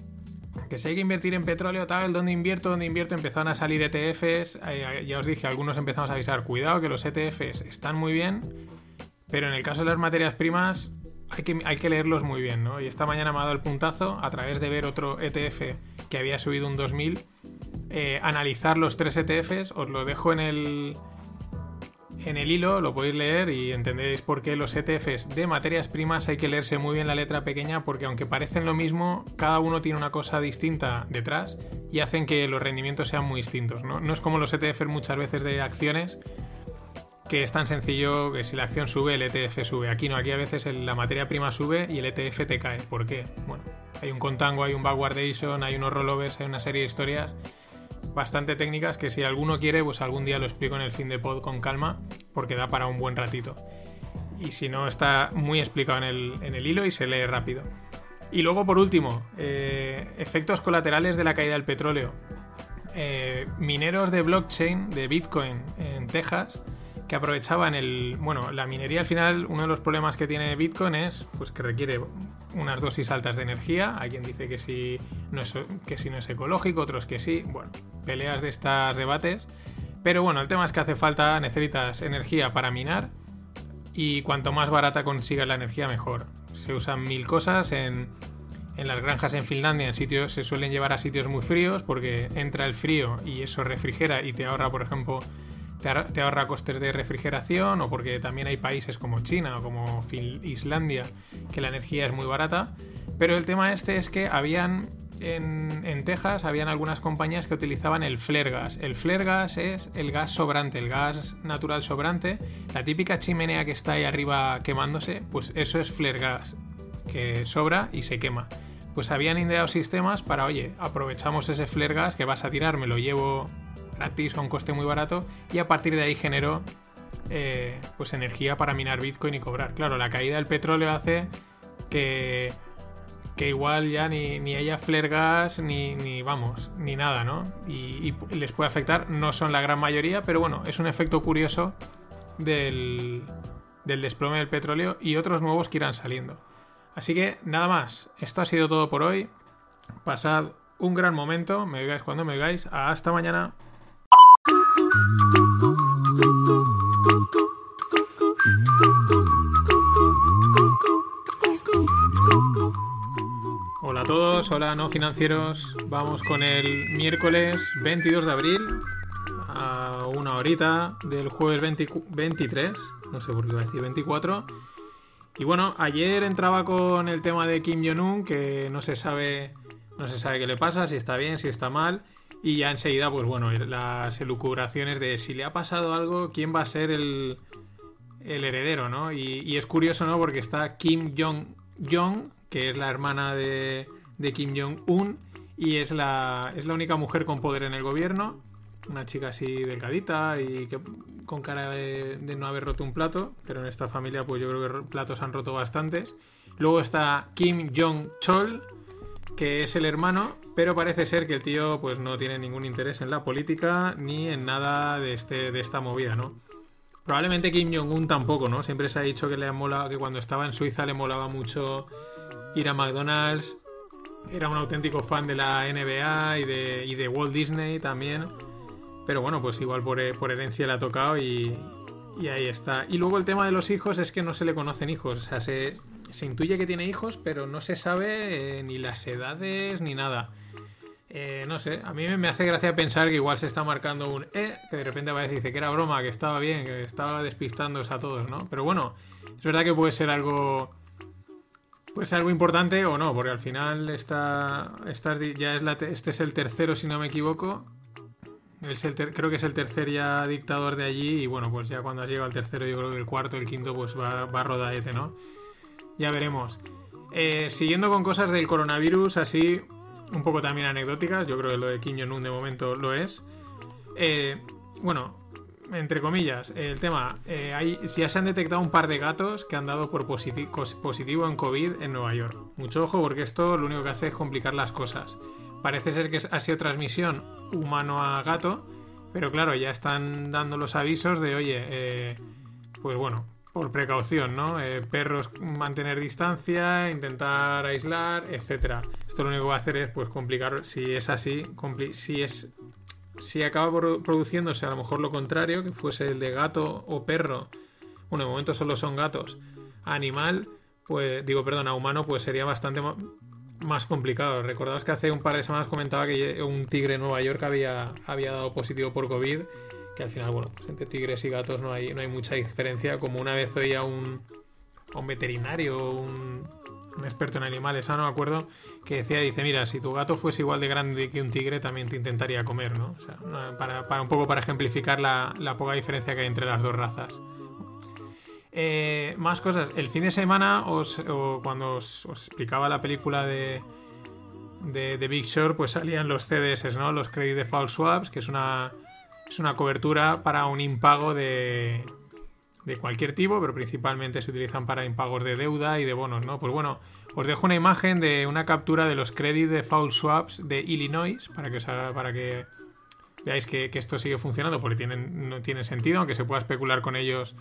Que si hay que invertir en petróleo, tal, ¿dónde invierto? ¿Dónde invierto? Empezaron a salir ETFs. Eh, ya os dije, algunos empezamos a avisar, cuidado que los ETFs están muy bien, pero en el caso de las materias primas hay que, hay que leerlos muy bien, ¿no? Y esta mañana me ha dado el puntazo a través de ver otro ETF que había subido un 2000, eh, analizar los tres ETFs, os lo dejo en el, en el hilo, lo podéis leer y entendéis por qué los ETFs de materias primas hay que leerse muy bien la letra pequeña porque aunque parecen lo mismo, cada uno tiene una cosa distinta detrás y hacen que los rendimientos sean muy distintos. No, no es como los ETFs muchas veces de acciones que es tan sencillo que si la acción sube, el ETF sube. Aquí no, aquí a veces la materia prima sube y el ETF te cae. ¿Por qué? Bueno, hay un contango, hay un backwardation, hay unos rollovers, hay una serie de historias bastante técnicas que si alguno quiere, pues algún día lo explico en el fin de pod con calma, porque da para un buen ratito. Y si no, está muy explicado en el, hilo y se lee rápido. Y luego, por último, eh, efectos colaterales de la caída del petróleo. Eh, mineros de blockchain de Bitcoin en Texas que aprovechaban el. Bueno, la minería al final, uno de los problemas que tiene Bitcoin es pues que requiere unas dosis altas de energía. Hay quien dice que si no es, que si no es ecológico, otros que sí. Bueno, peleas de estos debates. Pero bueno, el tema es que hace falta, necesitas energía para minar. Y cuanto más barata consigas la energía, mejor. Se usan mil cosas en, en las granjas en Finlandia, en sitios, se suelen llevar a sitios muy fríos porque entra el frío y eso refrigera y te ahorra, por ejemplo, te ahorra costes de refrigeración o porque también hay países como China o como Islandia que la energía es muy barata. Pero el tema este es que habían en, Texas habían algunas compañías que utilizaban el flare gas. El flare gas es el gas sobrante, el gas natural sobrante. La típica chimenea que está ahí arriba quemándose, pues eso es flare gas, que sobra y se quema. Pues habían ideado sistemas para, oye, aprovechamos ese flare gas que vas a tirar, me lo llevo gratis a un coste muy barato y a partir de ahí generó eh, pues energía para minar Bitcoin y cobrar. Claro, la caída del petróleo hace que, que igual ya ni, ni haya flare gas ni, ni, vamos, ni nada, ¿no? Y, les puede afectar, no son la gran mayoría, pero bueno, es un efecto curioso del, del desplome del petróleo y otros nuevos que irán saliendo. Así que nada más, esto ha sido todo por hoy. Pasad un gran momento. Me oigáis cuando me oigáis. Hasta mañana. Hola a todos, hola no financieros. Vamos con el miércoles 22 de abril a una horita del jueves 23. No sé por qué iba a decir 24. Y bueno, ayer entraba con el tema de Kim Jong-un, que no se sabe. No se sabe qué le pasa, si está bien, si está mal. Y ya enseguida, pues bueno, las elucubraciones de si le ha pasado algo, quién va a ser el, el heredero, ¿no? Y, es curioso, ¿no? Porque está Kim Jong-jong, que es la hermana de, de Kim Jong-un, y es la, es la única mujer con poder en el gobierno. Una chica así delgadita y que, con cara de, de, no haber roto un plato, pero en esta familia pues yo creo que platos han roto bastantes. Luego está Kim Jong-chol, que es el hermano, pero parece ser que el tío pues no tiene ningún interés en la política ni en nada de, este, de esta movida, ¿no? Probablemente Kim Jong-un tampoco, ¿no? Siempre se ha dicho que le mola, que cuando estaba en Suiza le molaba mucho ir a McDonald's. Era un auténtico fan de la NBA y de, y de Walt Disney también. Pero bueno, pues igual por, por herencia le ha tocado y, y, ahí está. Y luego el tema de los hijos es que no se le conocen hijos. O sea, se, se intuye que tiene hijos, pero no se sabe eh, ni las edades ni nada. Eh, no sé, a mí me hace gracia pensar que igual se está marcando un E, que de repente aparece y dice que era broma, que estaba bien, que estaba despistándose a todos, ¿no? Pero bueno, es verdad que puede ser algo. Puede ser algo importante o no, porque al final está, ya es este es el tercero, si no me equivoco. Es el creo que es el tercer ya dictador de allí. Y bueno, pues ya cuando llega al tercero, yo creo que el cuarto, el quinto, pues va, va a rodaete, ¿no? Ya veremos. Eh, siguiendo con cosas del coronavirus, así un poco también anecdóticas, yo creo que lo de Kim Jong-un de momento lo es. Eh, bueno, entre comillas, el tema, eh, hay, ya se han detectado un par de gatos que han dado por positivo en COVID en Nueva York. Mucho ojo porque esto lo único que hace es complicar las cosas. Parece ser que ha sido transmisión humano a gato, pero claro, ya están dando los avisos de, oye, pues bueno, por precaución, ¿no? Eh, perros mantener distancia, intentar aislar, etcétera. Esto lo único que va a hacer es pues complicar si es así, si es si acaba produciéndose a lo mejor lo contrario, que fuese el de gato o perro. Bueno, de momento solo son gatos. Animal, pues digo, perdón, a humano pues sería bastante más complicado. Recordaos que hace un par de semanas comentaba que un tigre en Nueva York había, había dado positivo por COVID que al final, bueno, pues entre tigres y gatos no hay, no hay mucha diferencia. Como una vez oía un, un veterinario, un, un experto en animales, ah, no me acuerdo, que decía, dice, mira, si tu gato fuese igual de grande que un tigre, también te intentaría comer, ¿no? O sea, para, para un poco para ejemplificar la, la, poca diferencia que hay entre las dos razas. Eh, más cosas. El fin de semana, cuando os, explicaba la película de, de, de Big Short, pues salían los CDS, ¿no? Los Credit Default Swaps, que es una es una cobertura para un impago de, de cualquier tipo, pero principalmente se utilizan para impagos de deuda y de bonos, ¿no? Pues bueno, os dejo una imagen de una captura de los credit default swaps de Illinois para que, para que veáis que, esto sigue funcionando porque tienen, no tiene sentido, aunque se pueda especular con ellos,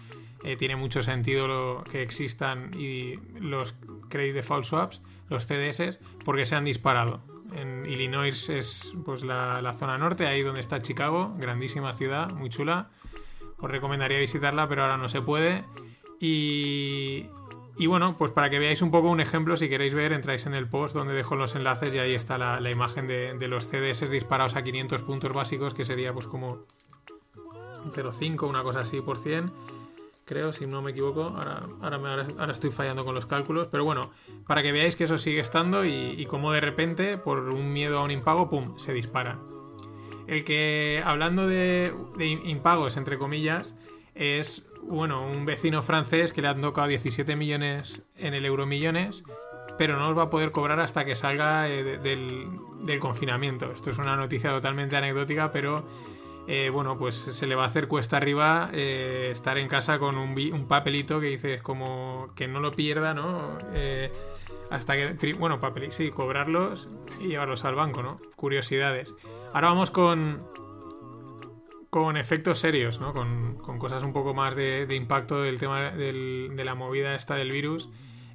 eh, tiene mucho sentido lo, que existan y los credit default swaps, los CDS, porque se han disparado en Illinois es pues la, zona norte, ahí donde está Chicago, grandísima ciudad, muy chula. Os recomendaría visitarla, pero ahora no se puede. Y, y bueno, pues para que veáis un poco un ejemplo, si queréis ver, entráis en el post donde dejo los enlaces y ahí está la, imagen de, de, los CDS disparados a 500 puntos básicos, que sería pues como 0,5, una cosa así por 100 creo, si no me equivoco. Ahora, ahora, estoy fallando con los cálculos. Pero bueno, para que veáis que eso sigue estando y, como de repente, por un miedo a un impago, ¡pum!, se dispara. El que, hablando de, impagos, entre comillas, es, bueno, un vecino francés que le han tocado 17 millones en el Euromillones, pero no los va a poder cobrar hasta que salga eh, del, del confinamiento. Esto es una noticia totalmente anecdótica, pero eh, bueno, pues se le va a hacer cuesta arriba eh, estar en casa con un, papelito que dices como que no lo pierda, ¿no? Eh, hasta que, bueno, papel, sí, cobrarlos y llevarlos al banco, ¿no? Curiosidades. Ahora vamos con, con efectos serios, ¿no? Con, cosas un poco más de, impacto del tema de la movida esta del virus.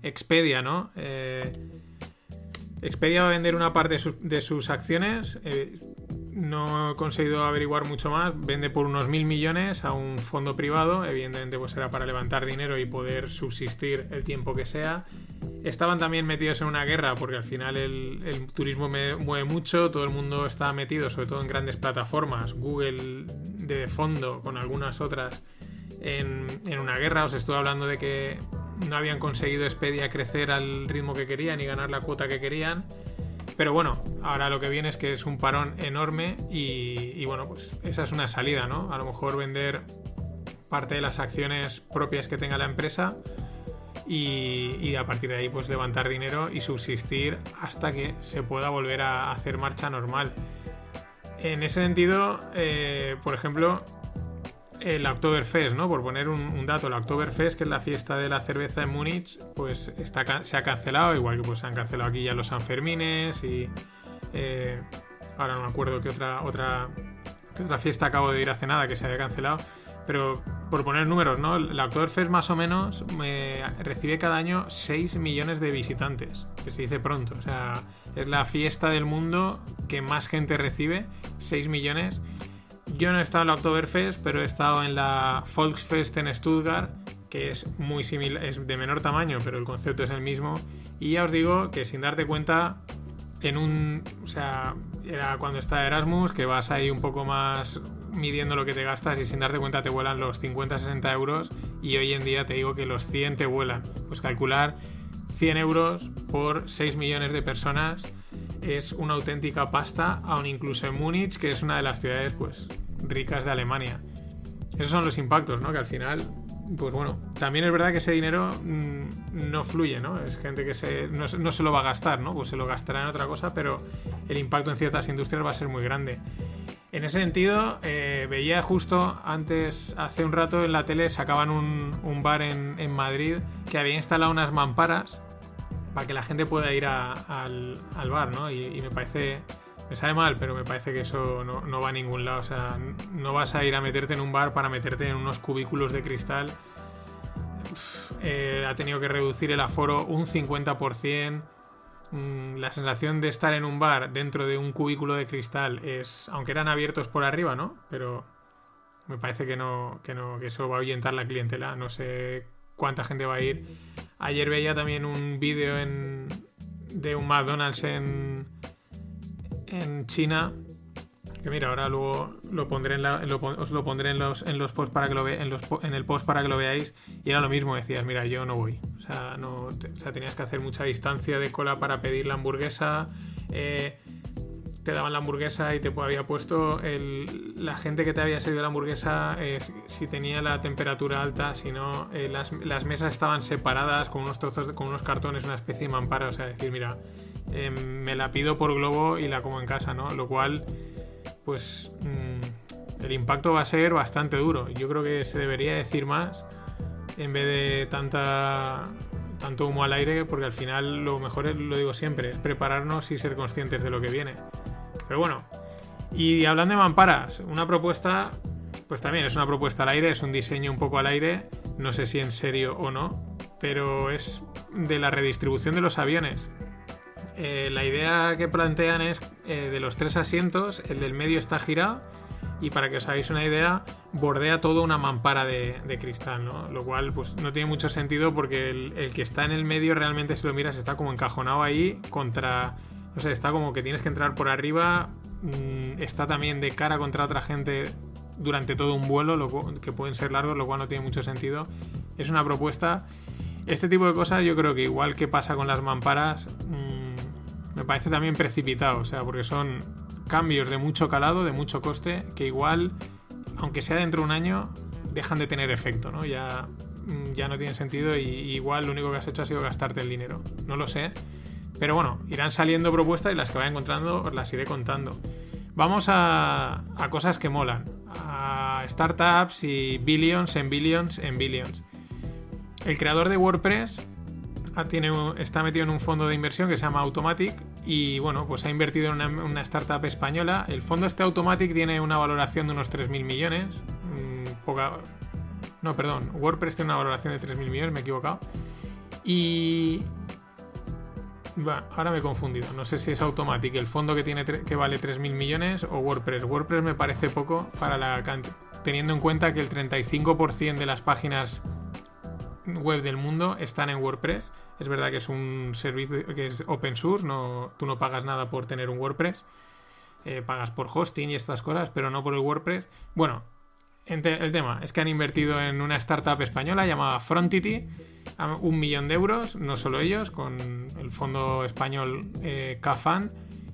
Expedia, ¿no? Expedia va a vender una parte de, sus acciones. Eh, no he conseguido averiguar mucho más. Vende por unos mil millones a un fondo privado. Evidentemente, pues será para levantar dinero y poder subsistir el tiempo que sea. Estaban también metidos en una guerra porque al final el, turismo me mueve mucho. Todo el mundo está metido, sobre todo en grandes plataformas. Google de fondo, con algunas otras, en, en una guerra. Os estuve hablando de que no habían conseguido Expedia crecer al ritmo que querían y ganar la cuota que querían. Pero bueno, ahora lo que viene es que es un parón enorme y, bueno, pues esa es una salida, ¿no? A lo mejor vender parte de las acciones propias que tenga la empresa y, a partir de ahí pues levantar dinero y subsistir hasta que se pueda volver a hacer marcha normal. En ese sentido, eh, por ejemplo, el Oktoberfest, ¿no? Por poner un, dato, el Oktoberfest, que es la fiesta de la cerveza en Múnich, pues está, se ha cancelado, igual que pues se han cancelado aquí ya los Sanfermines y eh, ahora no me acuerdo qué otra, otra, otra fiesta acabo de ir hace nada que se había cancelado. Pero por poner números, ¿no? El Oktoberfest más o menos me recibe cada año 6 millones de visitantes, que se dice pronto. O sea, es la fiesta del mundo que más gente recibe, 6 millones. Yo no he estado en la Oktoberfest, pero he estado en la Volksfest en Stuttgart, que es muy similar, es de menor tamaño, pero el concepto es el mismo. Y ya os digo que sin darte cuenta, en un. O sea, era cuando está Erasmus, que vas ahí un poco más midiendo lo que te gastas y sin darte cuenta te vuelan los 50-60 euros. Y hoy en día te digo que los 100 te vuelan. Pues calcular 100 euros por 6 millones de personas es una auténtica pasta, aun incluso en Múnich, que es una de las ciudades pues ricas de Alemania. Esos son los impactos, ¿no? Que al final, pues bueno, también es verdad que ese dinero mm, no fluye, ¿no? Es gente que se, no, se lo va a gastar, ¿no? Pues se lo gastará en otra cosa, pero el impacto en ciertas industrias va a ser muy grande. En ese sentido, eh, veía justo antes, hace un rato en la tele, sacaban un, un bar en, en Madrid que había instalado unas mamparas para que la gente pueda ir al, bar, ¿no? Y, me parece, me sabe mal, pero me parece que eso no, va a ningún lado. O sea, no vas a ir a meterte en un bar para meterte en unos cubículos de cristal. Eh, ha tenido que reducir el aforo un 50%. Mm, la sensación de estar en un bar dentro de un cubículo de cristal es, aunque eran abiertos por arriba, ¿no? Pero me parece que no, que no, que eso va a ahuyentar la clientela. No sé cuánta gente va a ir. Ayer veía también un vídeo de un McDonald's en, en China. Que mira, ahora luego lo pondré en os lo pondré que lo ve, en, los, en el post para que lo veáis. Y era lo mismo, decías, mira, yo no voy. O sea, no, o sea tenías que hacer mucha distancia de cola para pedir la hamburguesa. Eh, te daban la hamburguesa y te había puesto el, la gente que te había servido la hamburguesa, eh, si tenía la temperatura alta, si no, eh, las, las, mesas estaban separadas con unos trozos, con unos cartones, una especie de mampara, o sea, decir, mira, em, me la pido por globo y la como en casa, ¿no? Lo cual, pues, mm, el impacto va a ser bastante duro. Yo creo que se debería decir más en vez de tanta tanto humo al aire, porque al final lo mejor, es, lo digo siempre, es prepararnos y ser conscientes de lo que viene. Pero bueno, y hablando de mamparas, una propuesta, pues también es una propuesta al aire, es un diseño un poco al aire, no sé si en serio o no, pero es de la redistribución de los aviones. Eh, la idea que plantean es eh, de los tres asientos, el del medio está girado y para que os hagáis una idea, bordea todo una mampara de, cristal, ¿no? Lo cual pues no tiene mucho sentido porque el, el, que está en el medio realmente si lo miras está como encajonado ahí contra no sé, está como que tienes que entrar por arriba, mm, está también de cara contra otra gente durante todo un vuelo, lo, que pueden ser largos, lo cual no tiene mucho sentido. Es una propuesta. Este tipo de cosas yo creo que igual que pasa con las mamparas, mm, me parece también precipitado, o sea, porque son cambios de mucho calado, de mucho coste, que igual, aunque sea dentro de un año, dejan de tener efecto, ¿no? Ya, mm, ya no tiene sentido y igual lo único que has hecho ha sido gastarte el dinero. No lo sé. Pero bueno, irán saliendo propuestas y las que vaya encontrando os las iré contando. Vamos a, cosas que molan, a startups y billions en billions en billions. El creador de WordPress tiene, está metido en un fondo de inversión que se llama Automatic y bueno, pues ha invertido en una, startup española. El fondo este Automatic tiene una valoración de unos 3.000 millones. Mm, poca, no, perdón, WordPress tiene una valoración de 3.000 millones, me he equivocado. Y Ahora me he confundido. No sé si es Automatic, el fondo que tiene que vale 3.000 millones, o WordPress. WordPress me parece poco para la teniendo en cuenta que el 35% de las páginas web del mundo están en WordPress. Es verdad que es un servicio que es open source, no, tú no pagas nada por tener un WordPress. Eh, pagas por hosting y estas cosas, pero no por el WordPress. Bueno, el tema es que han invertido en una startup española llamada Frontity, un millón de euros, no solo ellos, con el fondo español eh, CAFAN.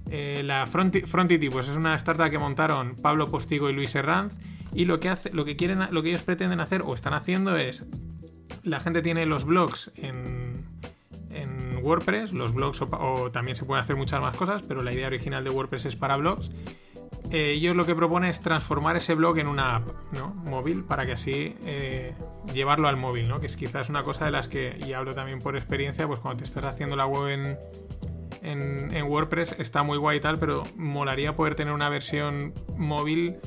Eh, la Frontity pues es una startup que montaron Pablo Postigo y Luis Herranz y lo que, hace, lo que, quieren, lo que ellos pretenden hacer o están haciendo es la gente tiene los blogs en, en WordPress, los blogs o, también se pueden hacer muchas más cosas, pero la idea original de WordPress es para blogs. Eh, ellos lo que proponen es transformar ese blog en una app ¿no? móvil para que así eh, llevarlo al móvil, ¿no? que es quizás una cosa de las que, y hablo también por experiencia, pues cuando te estás haciendo la web en, en, WordPress está muy guay y tal, pero molaría poder tener una versión móvil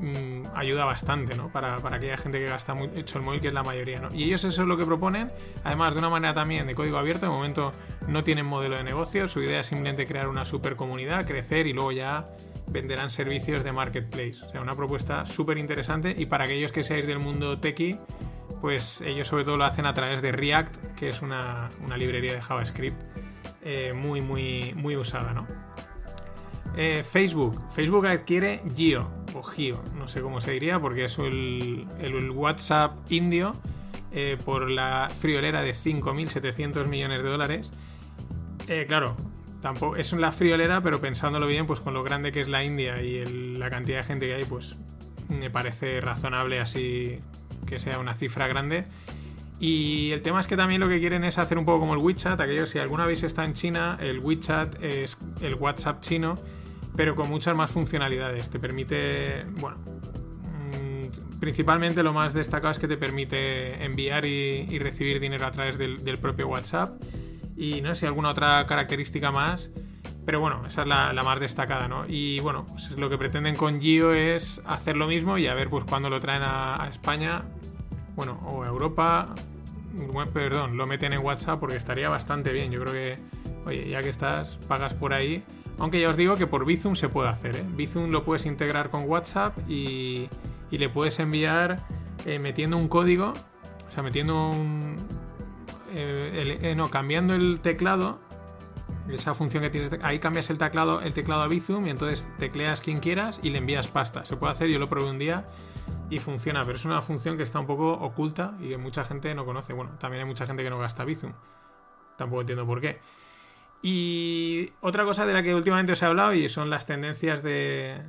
Mm, ayuda bastante, ¿no? Para, aquella gente que gasta mucho el móvil, que es la mayoría, ¿no? Y ellos eso es lo que proponen, además de una manera también de código abierto, de momento no tienen modelo de negocio, su idea es simplemente crear una super comunidad, crecer y luego ya venderán servicios de marketplace. O sea, una propuesta súper interesante y para aquellos que seáis del mundo techie, pues ellos sobre todo lo hacen a través de React, que es una, librería de JavaScript eh, muy, muy, muy usada, ¿no? Eh, Facebook. Facebook adquiere Gio, o Gio, no sé cómo se diría, porque es el, WhatsApp indio eh, por la friolera de 5.700 millones de dólares. Claro, tampoco es la friolera, pero pensándolo bien, pues con lo grande que es la India y la cantidad de gente que hay, pues me parece razonable así que sea una cifra grande. Y el tema es que también lo que quieren es hacer un poco como el WeChat. Aquellos, si alguna vez está en China, el WeChat es el WhatsApp chino, pero con muchas más funcionalidades. Te permite, bueno, mm, principalmente lo más destacado es que te permite enviar y, recibir dinero a través del, propio WhatsApp. Y no sé si alguna otra característica más. Pero bueno, esa es la, más destacada, ¿no? Y bueno, pues lo que pretenden con Gio es hacer lo mismo y a ver pues cuando lo traen a España bueno, o Europa, perdón, lo meten en WhatsApp porque estaría bastante bien. Yo creo que, oye, ya que estás, pagas por ahí. Aunque ya os digo que por Bizum se puede hacer, ¿eh? Bizum lo puedes integrar con WhatsApp y, y le puedes enviar eh, metiendo un código, o sea, metiendo un... Eh, eh, no, cambiando el teclado, esa función que tienes, ahí cambias el teclado, el teclado a Bizum y entonces tecleas quien quieras y le envías pasta. Se puede hacer, yo lo probé un día y funciona, pero es una función que está un poco oculta y que mucha gente no conoce. Bueno, también hay mucha gente que no gasta Bizum. Tampoco entiendo por qué. Y otra cosa de la que últimamente os he hablado y son las tendencias de.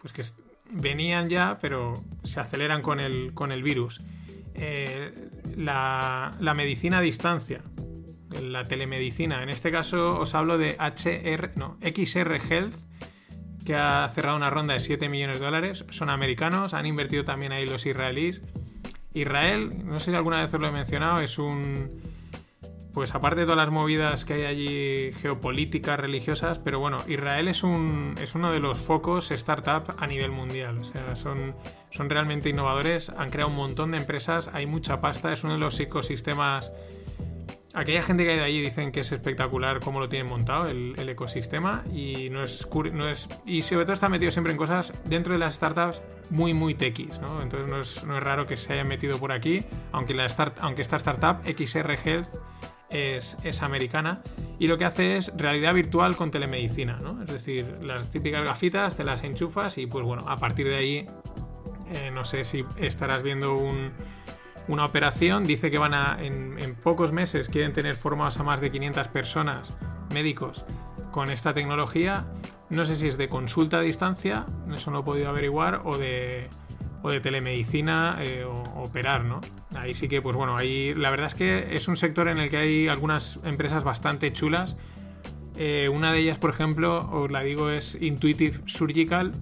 Pues que venían ya, pero se aceleran con el, con el virus. Eh, la, la, medicina a distancia, la telemedicina. En este caso os hablo de HR, no, XR Health, que ha cerrado una ronda de 7 millones de dólares. Son americanos, han invertido también ahí los israelíes. Israel, no sé si alguna vez os lo he mencionado, es un... Pues aparte de todas las movidas que hay allí geopolíticas, religiosas, pero bueno, Israel es, un, es uno de los focos startup a nivel mundial. O sea, son, son realmente innovadores, han creado un montón de empresas, hay mucha pasta, es uno de los ecosistemas aquella gente que hay de allí dicen que es espectacular cómo lo tienen montado el, ecosistema y no es, no es y sobre todo está metido siempre en cosas dentro de las startups muy muy techis ¿no? entonces no es, no es, raro que se hayan metido por aquí aunque la start, aunque esta startup XR Health es, americana y lo que hace es realidad virtual con telemedicina ¿no? es decir las típicas gafitas te las enchufas y pues bueno a partir de ahí eh, no sé si estarás viendo un una operación. Dice que van a, en, pocos meses, quieren tener formados a más de 500 personas, médicos, con esta tecnología. No sé si es de consulta a distancia, eso no he podido averiguar, o de, o de telemedicina eh, o, operar, ¿no? Ahí sí que, pues bueno, ahí la verdad es que es un sector en el que hay algunas empresas bastante chulas. Eh, una de ellas, por ejemplo, os la digo, es Intuitive Surgical,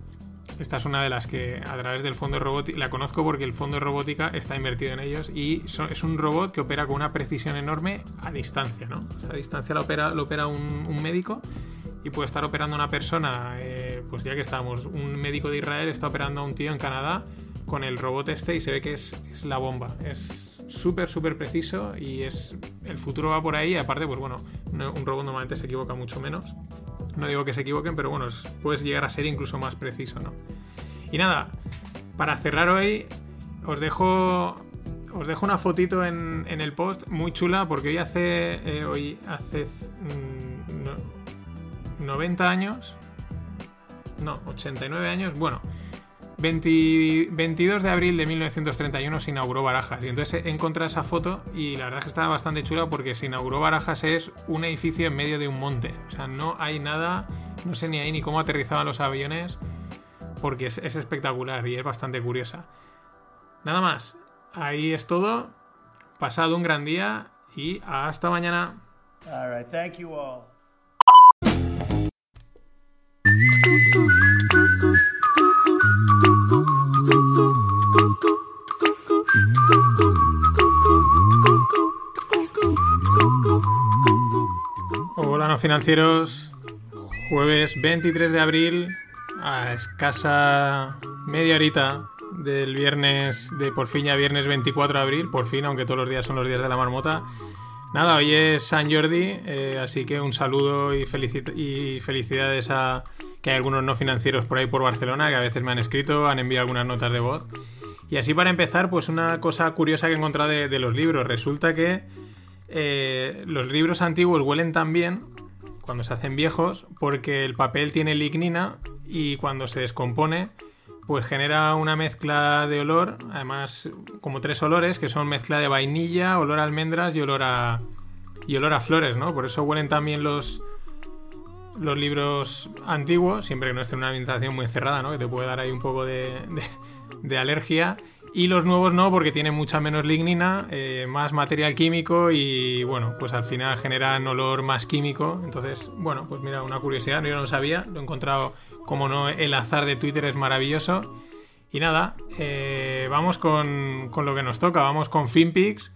esta es una de las que a través del fondo de robótica, la conozco porque el fondo de robótica está invertido en ellos y es un robot que opera con una precisión enorme a distancia, ¿no? a distancia lo opera, lo un, médico y puede estar operando una persona, eh, pues ya que estamos, un médico de Israel está operando a un tío en Canadá con el robot este y se ve que es, la bomba. Es súper, súper preciso y es el futuro va por ahí. Aparte, pues bueno, Un robot normalmente se equivoca mucho menos. No digo que se equivoquen, pero bueno, puedes llegar a ser incluso más preciso, ¿no? Y nada, para cerrar hoy, os dejo. Os dejo una fotito en, el post muy chula porque hoy hace. Eh, hoy hace. 90 mm, años. No, 89 años. Bueno, 22 de abril de 1931 se inauguró Barajas. Y entonces encontré esa foto y la verdad es que estaba bastante chula porque se inauguró Barajas es un edificio en medio de un monte. O sea, no hay nada, no sé ni ahí ni cómo aterrizaban los aviones porque es, espectacular y es bastante curiosa. Nada más, ahí es todo. Pasado un gran día y hasta mañana. thank you all. Financieros, jueves 23 de abril, a escasa media horita del viernes, de por fin ya viernes 24 de abril, por fin, aunque todos los días son los días de la marmota. Nada, hoy es San Jordi, eh, así que un saludo y, y felicidades a que hay algunos no financieros por ahí por Barcelona que a veces me han escrito, han enviado algunas notas de voz. Y así para empezar, pues una cosa curiosa que he encontrado de, los libros. Resulta que eh, los libros antiguos huelen tan bien cuando se hacen viejos porque el papel tiene lignina y cuando se descompone pues genera una mezcla de olor, además como tres olores que son mezcla de vainilla, olor a almendras y olor a y olor a flores, ¿no? Por eso huelen también los los libros antiguos, siempre que no esté en una ambientación muy cerrada, ¿no? Que te puede dar ahí un poco de, de alergia y los nuevos no, porque tienen mucha menos lignina, eh, más material químico y bueno, pues al final generan olor más químico. Entonces, bueno, pues mira, una curiosidad, yo no lo sabía, lo he encontrado, como no, el azar de Twitter es maravilloso. Y nada, eh, vamos con, lo que nos toca, vamos con FinPix.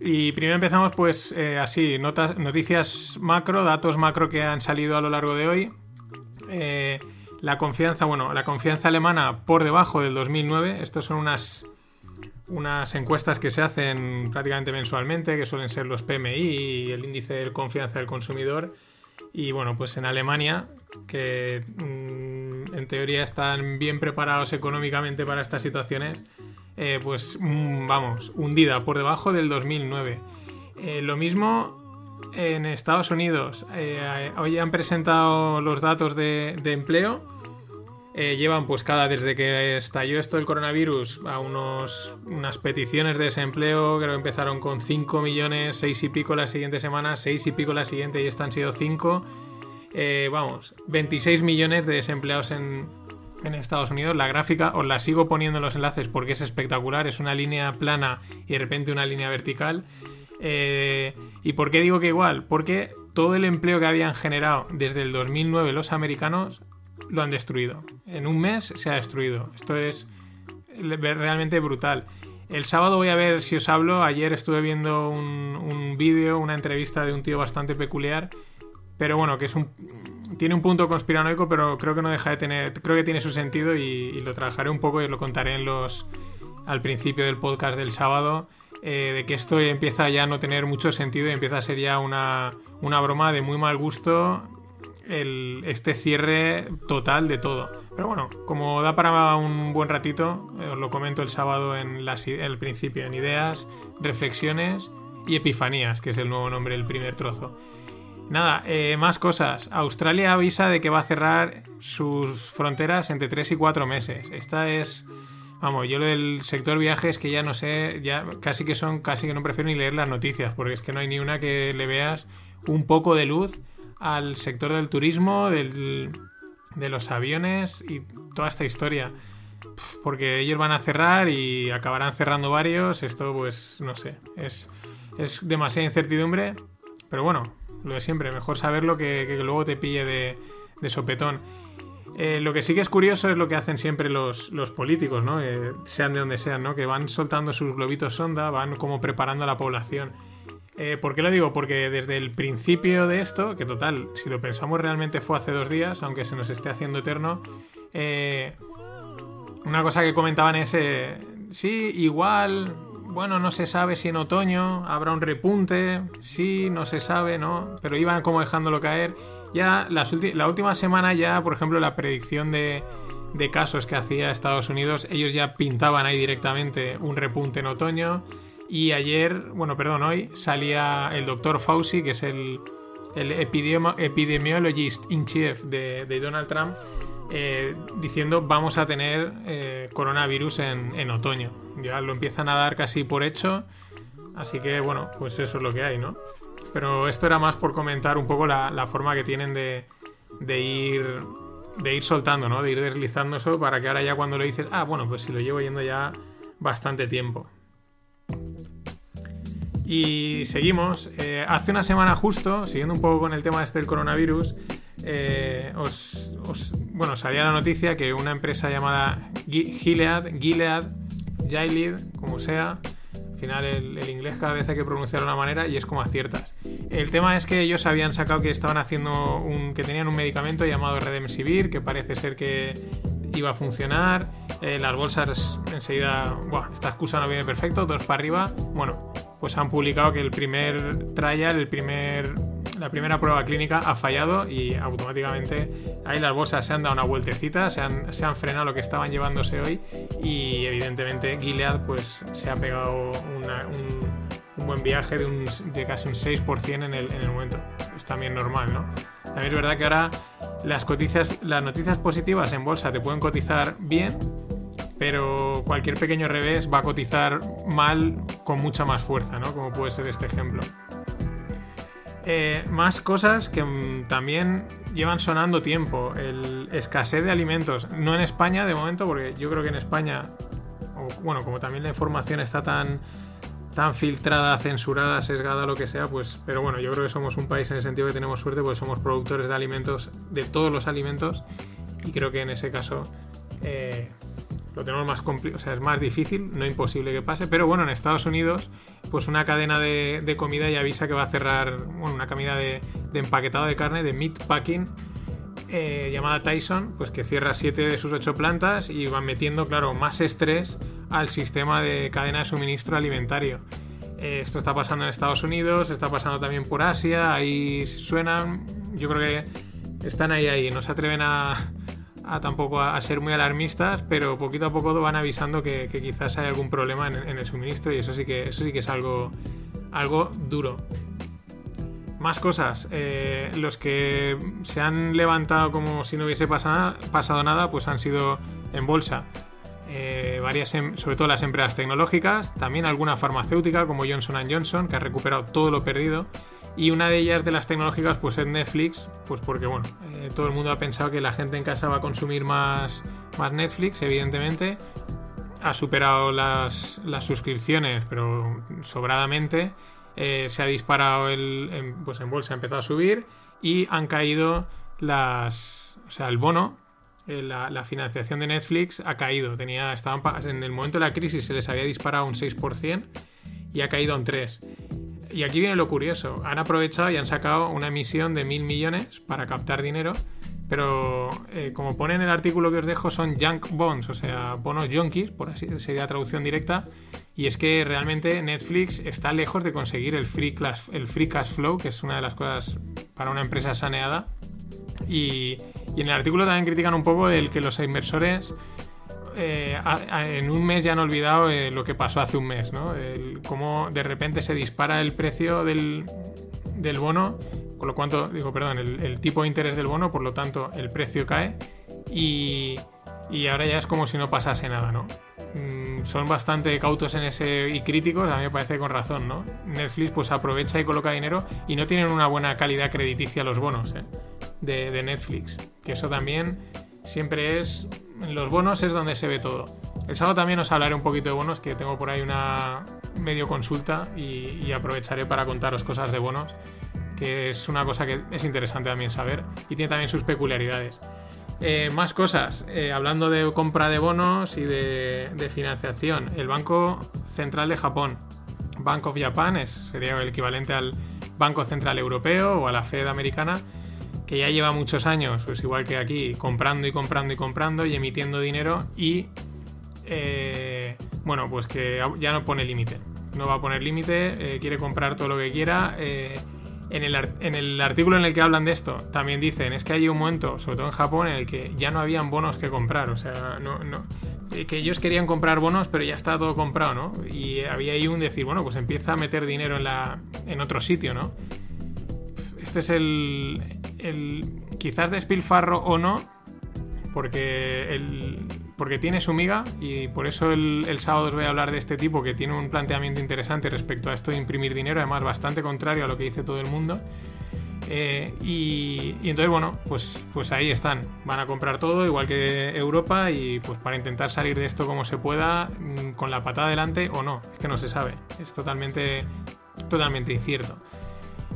Y primero empezamos pues eh, así, notas, noticias macro, datos macro que han salido a lo largo de hoy. La confianza, bueno, la confianza alemana por debajo del 2009. Estos son unas, unas encuestas que se hacen prácticamente mensualmente, que suelen ser los PMI y el índice de confianza del consumidor. Y bueno, pues en Alemania, que mm, en teoría están bien preparados económicamente para estas situaciones, eh, pues mm, vamos, hundida por debajo del 2009. Eh, lo mismo en Estados Unidos. Eh, hoy han presentado los datos de, empleo. Eh, llevan pues cada desde que estalló esto del coronavirus a unos unas peticiones de desempleo creo que empezaron con 5 millones 6 y pico la siguiente semana 6 y pico la siguiente y esta han sido 5 eh, vamos 26 millones de desempleados en, en Estados Unidos la gráfica os la sigo poniendo en los enlaces porque es espectacular es una línea plana y de repente una línea vertical eh, ¿Y por qué digo que igual? Porque todo el empleo que habían generado desde el 2009 los americanos lo han destruido. En un mes se ha destruido. Esto es realmente brutal. El sábado voy a ver si os hablo. Ayer estuve viendo un, vídeo, una entrevista de un tío bastante peculiar. Pero bueno, que es un. Tiene un punto conspiranoico, pero creo que no deja de tener. Creo que tiene su sentido y, y lo trabajaré un poco y os lo contaré en los. al principio del podcast del sábado. Eh, de que esto empieza ya a no tener mucho sentido y empieza a ser ya una, broma de muy mal gusto este cierre total de todo. Pero bueno, como da para un buen ratito, eh, os lo comento el sábado en el principio, en ideas, reflexiones y epifanías, que es el nuevo nombre del primer trozo. Nada, eh, más cosas. Australia avisa de que va a cerrar sus fronteras entre 3 y 4 meses. Esta es Vamos, yo lo del sector viajes que ya no sé, ya casi que son, casi que no prefiero ni leer las noticias, porque es que no hay ni una que le veas un poco de luz al sector del turismo, del, de los aviones y toda esta historia. Porque ellos van a cerrar y acabarán cerrando varios. Esto, pues, no sé, es, es demasiada incertidumbre. Pero bueno, lo de siempre, mejor saberlo que, que luego te pille de, de sopetón. Eh, lo que sí que es curioso es lo que hacen siempre los, políticos, ¿no? Eh, sean de donde sean, ¿no? Que van soltando sus globitos sonda, van como preparando a la población. Eh, ¿Por qué lo digo? Porque desde el principio de esto, que total, si lo pensamos realmente fue hace dos días, aunque se nos esté haciendo eterno, una cosa que comentaban es, sí, igual bueno, no se sabe si en otoño habrá un repunte, sí, no se sabe, ¿no? Pero iban como dejándolo caer. Ya la última semana ya, por ejemplo, la predicción de, casos que hacía Estados Unidos, ellos ya pintaban ahí directamente un repunte en otoño. Y ayer, bueno, perdón, hoy salía el doctor Fauci, que es el, epidemiologist in chief de, Donald Trump, eh, diciendo vamos a tener eh, coronavirus en, otoño. Ya lo empiezan a dar casi por hecho. Así que bueno, pues eso es lo que hay, ¿no? Pero esto era más por comentar un poco la, forma que tienen de, de ir de ir soltando, ¿no? De ir deslizando eso para que ahora ya cuando lo dices, ah, bueno, pues si lo llevo yendo ya bastante tiempo. Y seguimos. Eh, hace una semana justo, siguiendo un poco con el tema este del coronavirus, eh, os, bueno, salía la noticia que una empresa llamada Gilead, Gilead, Gilead, como sea, final el, inglés cada vez hay que pronunciarlo de una manera y es como aciertas. El tema es que ellos habían sacado que estaban haciendo un. que tenían un medicamento llamado Redemsivir, que parece ser que iba a funcionar. Eh, las bolsas enseguida. Buah, esta excusa no viene perfecto, dos para arriba. Bueno, pues han publicado que el primer trial, el primer la primera prueba clínica ha fallado y automáticamente ahí las bolsas se han dado una vueltecita, se han, se han frenado lo que estaban llevándose hoy y evidentemente Gilead pues se ha pegado un, buen viaje de, casi un 6% en el, en el momento. Es también normal, ¿no? También es verdad que ahora las, coticias, las noticias positivas en bolsa te pueden cotizar bien, pero cualquier pequeño revés va a cotizar mal con mucha más fuerza, ¿no? Como puede ser este ejemplo. Eh, más cosas que mm, también llevan sonando tiempo. El escasez de alimentos. No en España de momento, porque yo creo que en España, bueno, como también la información está tan, tan filtrada, censurada, sesgada, lo que sea, pues, pero bueno, yo creo que somos un país en el sentido que tenemos suerte, porque somos productores de alimentos, de todos los alimentos, y creo que en ese caso eh, lo tenemos más complicado, o sea, es más difícil, no imposible que pase, pero bueno, en Estados Unidos, pues una cadena de, comida ya avisa que va a cerrar, bueno, una cadena de, empaquetado de carne, de meat packing, eh, llamada Tyson, pues que cierra siete de sus ocho plantas y van metiendo, claro, más estrés al sistema de cadena de suministro alimentario. Eh, esto está pasando en Estados Unidos, está pasando también por Asia, ahí suenan, yo creo que están ahí, ahí, no se atreven a, a tampoco a, ser muy alarmistas, pero poquito a poco van avisando que, quizás hay algún problema en, el suministro y eso sí que, eso sí que es algo, algo duro. Más cosas. Eh, los que se han levantado como si no hubiese pasado, pasado nada, pues han sido en bolsa. Eh, varias, em, sobre todo las empresas tecnológicas, también alguna farmacéutica como Johnson Johnson, que ha recuperado todo lo perdido. Y una de ellas de las tecnológicas pues es Netflix, pues porque bueno, eh, todo el mundo ha pensado que la gente en casa va a consumir más, más Netflix, evidentemente. Ha superado las, suscripciones, pero sobradamente. Eh, se ha disparado el, pues en bolsa, ha empezado a subir y han caído las, o sea, el bono, eh, la, financiación de Netflix ha caído. Tenía, estaban, en el momento de la crisis se les había disparado un 6% y ha caído un 3%. Y aquí viene lo curioso. Han aprovechado y han sacado una emisión de mil millones para captar dinero. Pero eh, como pone en el artículo que os dejo, son junk bonds, o sea, bonos junkies, por así sería traducción directa. Y es que realmente Netflix está lejos de conseguir el free, cash flow, que es una de las cosas para una empresa saneada. Y en el artículo también critican un poco el que los inversores eh, en un mes ya han olvidado eh, lo que pasó hace un mes, ¿no? cómo de repente se dispara el precio del, bono, con lo cuanto, digo, perdón, el, tipo de interés del bono, por lo tanto el precio cae y, ahora ya es como si no pasase nada, ¿no? Mm, son bastante cautos en ese y críticos, a mí me parece con razón, ¿no? Netflix pues aprovecha y coloca dinero y no tienen una buena calidad crediticia los bonos ¿eh? de, de Netflix, que eso también siempre es los bonos es donde se ve todo. El sábado también os hablaré un poquito de bonos, que tengo por ahí una medio consulta y, aprovecharé para contaros cosas de bonos, que es una cosa que es interesante también saber y tiene también sus peculiaridades. Eh, más cosas, eh, hablando de compra de bonos y de, financiación, el Banco Central de Japón, Bank of Japan, es, sería el equivalente al Banco Central Europeo o a la Fed americana, que ya lleva muchos años, pues igual que aquí, comprando y comprando y comprando y emitiendo dinero y, eh, bueno, pues que ya no pone límite. No va a poner límite, quiere comprar todo lo que quiera. En el, en el, artículo en el que hablan de esto, también dicen, es que hay un momento, sobre todo en Japón, en el que ya no habían bonos que comprar. O sea, no, no, que ellos querían comprar bonos, pero ya está todo comprado, ¿no? Y había ahí un decir, bueno, pues empieza a meter dinero en, la, en otro sitio, ¿no? Este es el, el quizás despilfarro o no, porque, el, porque tiene su miga y por eso el, el, sábado os voy a hablar de este tipo que tiene un planteamiento interesante respecto a esto de imprimir dinero, además bastante contrario a lo que dice todo el mundo. Eh, y, entonces, bueno, pues, pues ahí están. Van a comprar todo, igual que Europa, y pues para intentar salir de esto como se pueda, mm, con la patada adelante o no. Es que no se sabe. Es totalmente, totalmente incierto.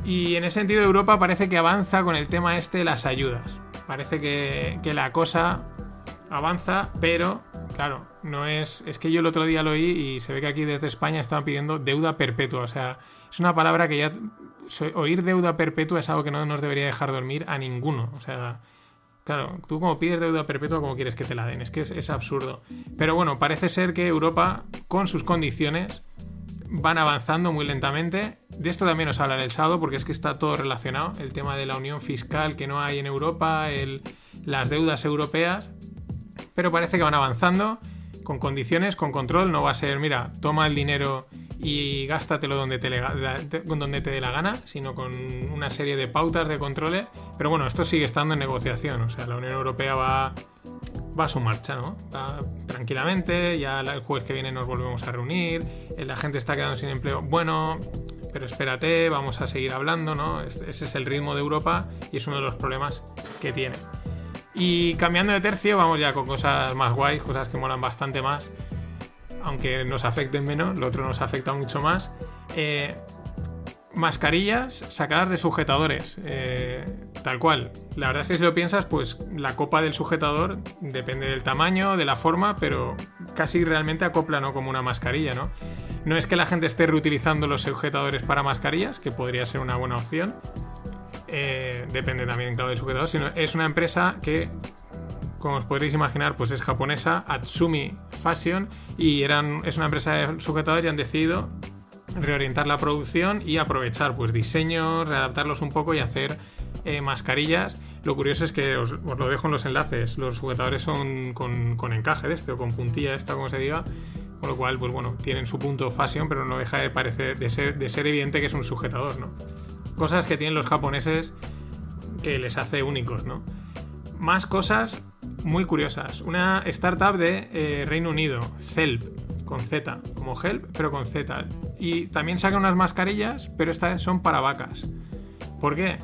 Y en ese sentido, Europa parece que avanza con el tema este de las ayudas. Parece que, la cosa avanza, pero claro, no es. Es que yo el otro día lo oí y se ve que aquí desde España estaban pidiendo deuda perpetua. O sea, es una palabra que ya oír deuda perpetua es algo que no nos debería dejar dormir a ninguno. O sea, claro, tú como pides deuda perpetua, como quieres que te la den? Es que es, absurdo. Pero bueno, parece ser que Europa, con sus condiciones, van avanzando muy lentamente. De esto también os hablaré el sábado, porque es que está todo relacionado. El tema de la unión fiscal que no hay en Europa, las deudas europeas. Pero parece que van avanzando con condiciones, con control. No va a ser, mira, toma el dinero y gástatelo donde te, donde te dé la gana, sino con una serie de pautas de controles. Pero bueno, esto sigue estando en negociación, o sea, la Unión Europea va, va a su marcha, ¿no? Tranquilamente, ya el jueves que viene nos volvemos a reunir, eh, la gente está quedando sin empleo. Bueno, pero espérate, vamos a seguir hablando, ¿no? Ese es el ritmo de Europa y es uno de los problemas que tiene. Y cambiando de tercio, vamos ya con cosas más guays, cosas que molan bastante más aunque nos afecten menos, lo otro nos afecta mucho más. Eh, mascarillas sacadas de sujetadores, eh, tal cual. La verdad es que si lo piensas, pues la copa del sujetador depende del tamaño, de la forma, pero casi realmente acopla ¿no? como una mascarilla, ¿no? No es que la gente esté reutilizando los sujetadores para mascarillas, que podría ser una buena opción. Eh, depende también, claro, del sujetador, sino es una empresa que como os podréis imaginar, pues es japonesa, Atsumi Fashion, y es una empresa de sujetadores y han decidido reorientar la producción y aprovechar pues diseños, readaptarlos un poco y hacer eh, mascarillas. Lo curioso es que os, lo dejo en los enlaces, los sujetadores son con, encaje de este o con puntilla esta, como se diga, con lo cual, pues bueno, tienen su punto fashion, pero no deja de parecer, de ser, de ser evidente que es un sujetador, ¿no? Cosas que tienen los japoneses que les hace únicos, ¿no? Más cosas muy curiosas. Una startup de eh, Reino Unido, Celp, con Z, como Help, pero con Z. Y también saca unas mascarillas, pero estas son para vacas. ¿Por qué?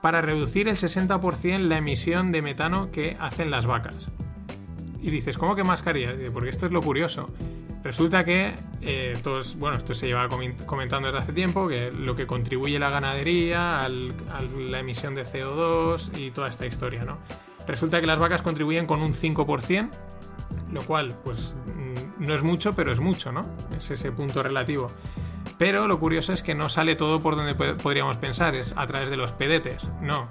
Para reducir el 60% la emisión de metano que hacen las vacas. Y dices, ¿cómo que mascarillas? Porque esto es lo curioso. Resulta que, eh, todos, bueno, esto se lleva comentando desde hace tiempo, que lo que contribuye la ganadería, a la emisión de CO2 y toda esta historia, ¿no? Resulta que las vacas contribuyen con un 5%, lo cual, pues, no es mucho, pero es mucho, ¿no? Es ese punto relativo. Pero lo curioso es que no sale todo por donde podríamos pensar, es a través de los pedetes, no.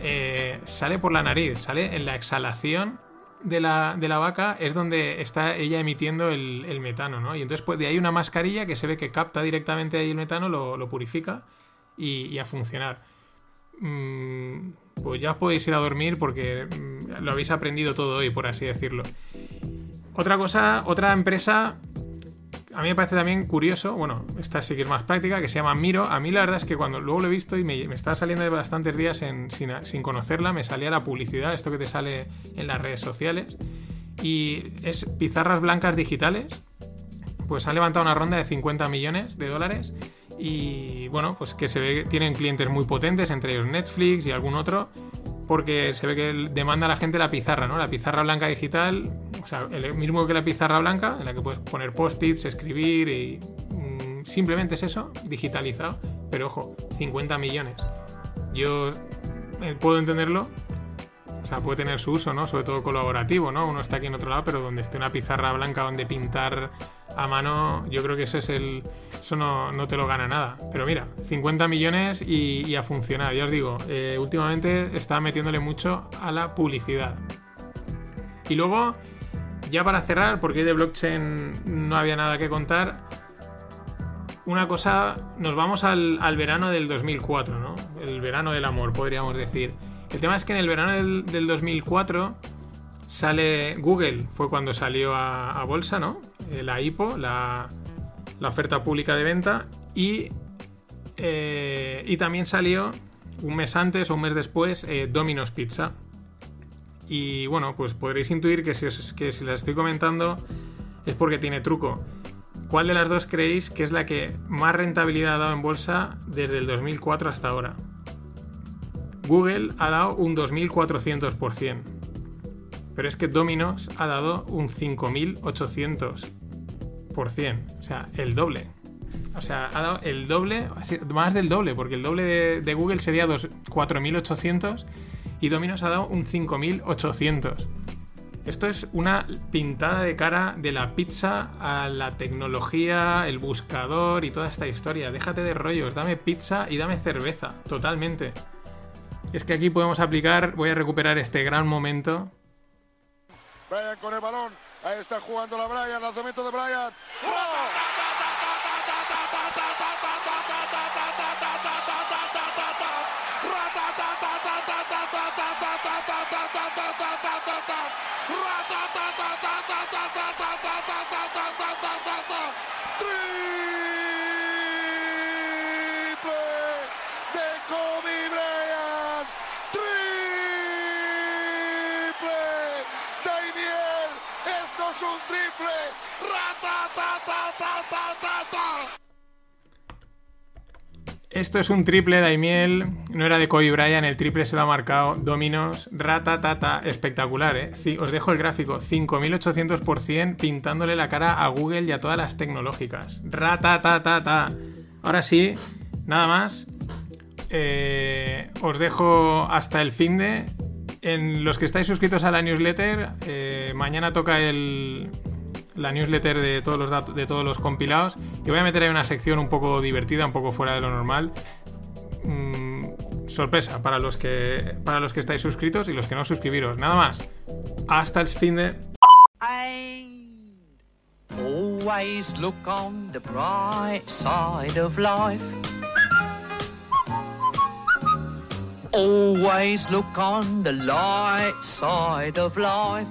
Eh, sale por la nariz, sale en la exhalación de la, vaca, es donde está ella emitiendo el, metano, ¿no? Y entonces pues, de ahí una mascarilla que se ve que capta directamente ahí el metano, lo, purifica y, a funcionar. Mm, pues ya os podéis ir a dormir porque mm, lo habéis aprendido todo hoy, por así decirlo. Otra cosa, otra empresa, a mí me parece también curioso, bueno, esta sí que más práctica, que se llama Miro. A mí la verdad es que cuando luego lo he visto y me, me estaba saliendo de bastantes días sin, conocerla, me salía la publicidad, esto que te sale en las redes sociales. Y es pizarras blancas digitales. Pues ha levantado una ronda de 50 millones de dólares y bueno, pues que se ve que tienen clientes muy potentes, entre ellos Netflix y algún otro, porque se ve que demanda a la gente la pizarra, ¿no? La pizarra blanca digital, o sea, el mismo que la pizarra blanca, en la que puedes poner post-its, escribir y mm, simplemente es eso, digitalizado, pero ojo, 50 millones. Yo eh, puedo entenderlo, o sea, puede tener su uso, ¿no? Sobre todo colaborativo, ¿no? Uno está aquí en otro lado, pero donde esté una pizarra blanca donde pintar a mano, yo creo que eso es el. Eso no, te lo gana nada. Pero mira, 50 millones y, a funcionar. Ya os digo, eh, últimamente está metiéndole mucho a la publicidad. Y luego, ya para cerrar, porque de blockchain no había nada que contar, una cosa, nos vamos al, verano del 2004, ¿no? El verano del amor, podríamos decir. El tema es que en el verano del, 2004 sale Google, fue cuando salió a, bolsa, ¿no? Eh, la IPO, la, oferta pública de venta, y, eh, y también salió un mes antes o un mes después eh, Domino's Pizza. Y bueno, pues podréis intuir que si, os, que si las estoy comentando es porque tiene truco. ¿Cuál de las dos creéis que es la que más rentabilidad ha dado en bolsa desde el 2004 hasta ahora? Google ha dado un 2400%, pero es que Domino's ha dado un 5800%, o sea, el doble. O sea, ha dado el doble, más del doble, porque el doble de, Google sería 4800 y Domino's ha dado un 5800. Esto es una pintada de cara de la pizza a la tecnología, el buscador y toda esta historia. Déjate de rollos, dame pizza y dame cerveza, totalmente. Es que aquí podemos aplicar, voy a recuperar este gran momento. Brian con el balón, ahí está jugando la Brian, lanzamiento de Brian. Esto es un triple Daimiel, no era de Kobe Bryant, el triple se lo ha marcado Dominos, ratatata, espectacular, ¿eh? Os dejo el gráfico, 5800% pintándole la cara a Google y a todas las tecnológicas. Ratatata. Ahora sí, nada más. Eh, os dejo hasta el fin de. En los que estáis suscritos a la newsletter, eh, mañana toca el, la newsletter de todos los datos, de todos los compilados. Y voy a meter ahí una sección un poco divertida, un poco fuera de lo normal. Mm, sorpresa para los que para los que estáis suscritos y los que no suscribiros. Nada más. Hasta el fin de. Always look on the bright side of life. Always look on the light side of life.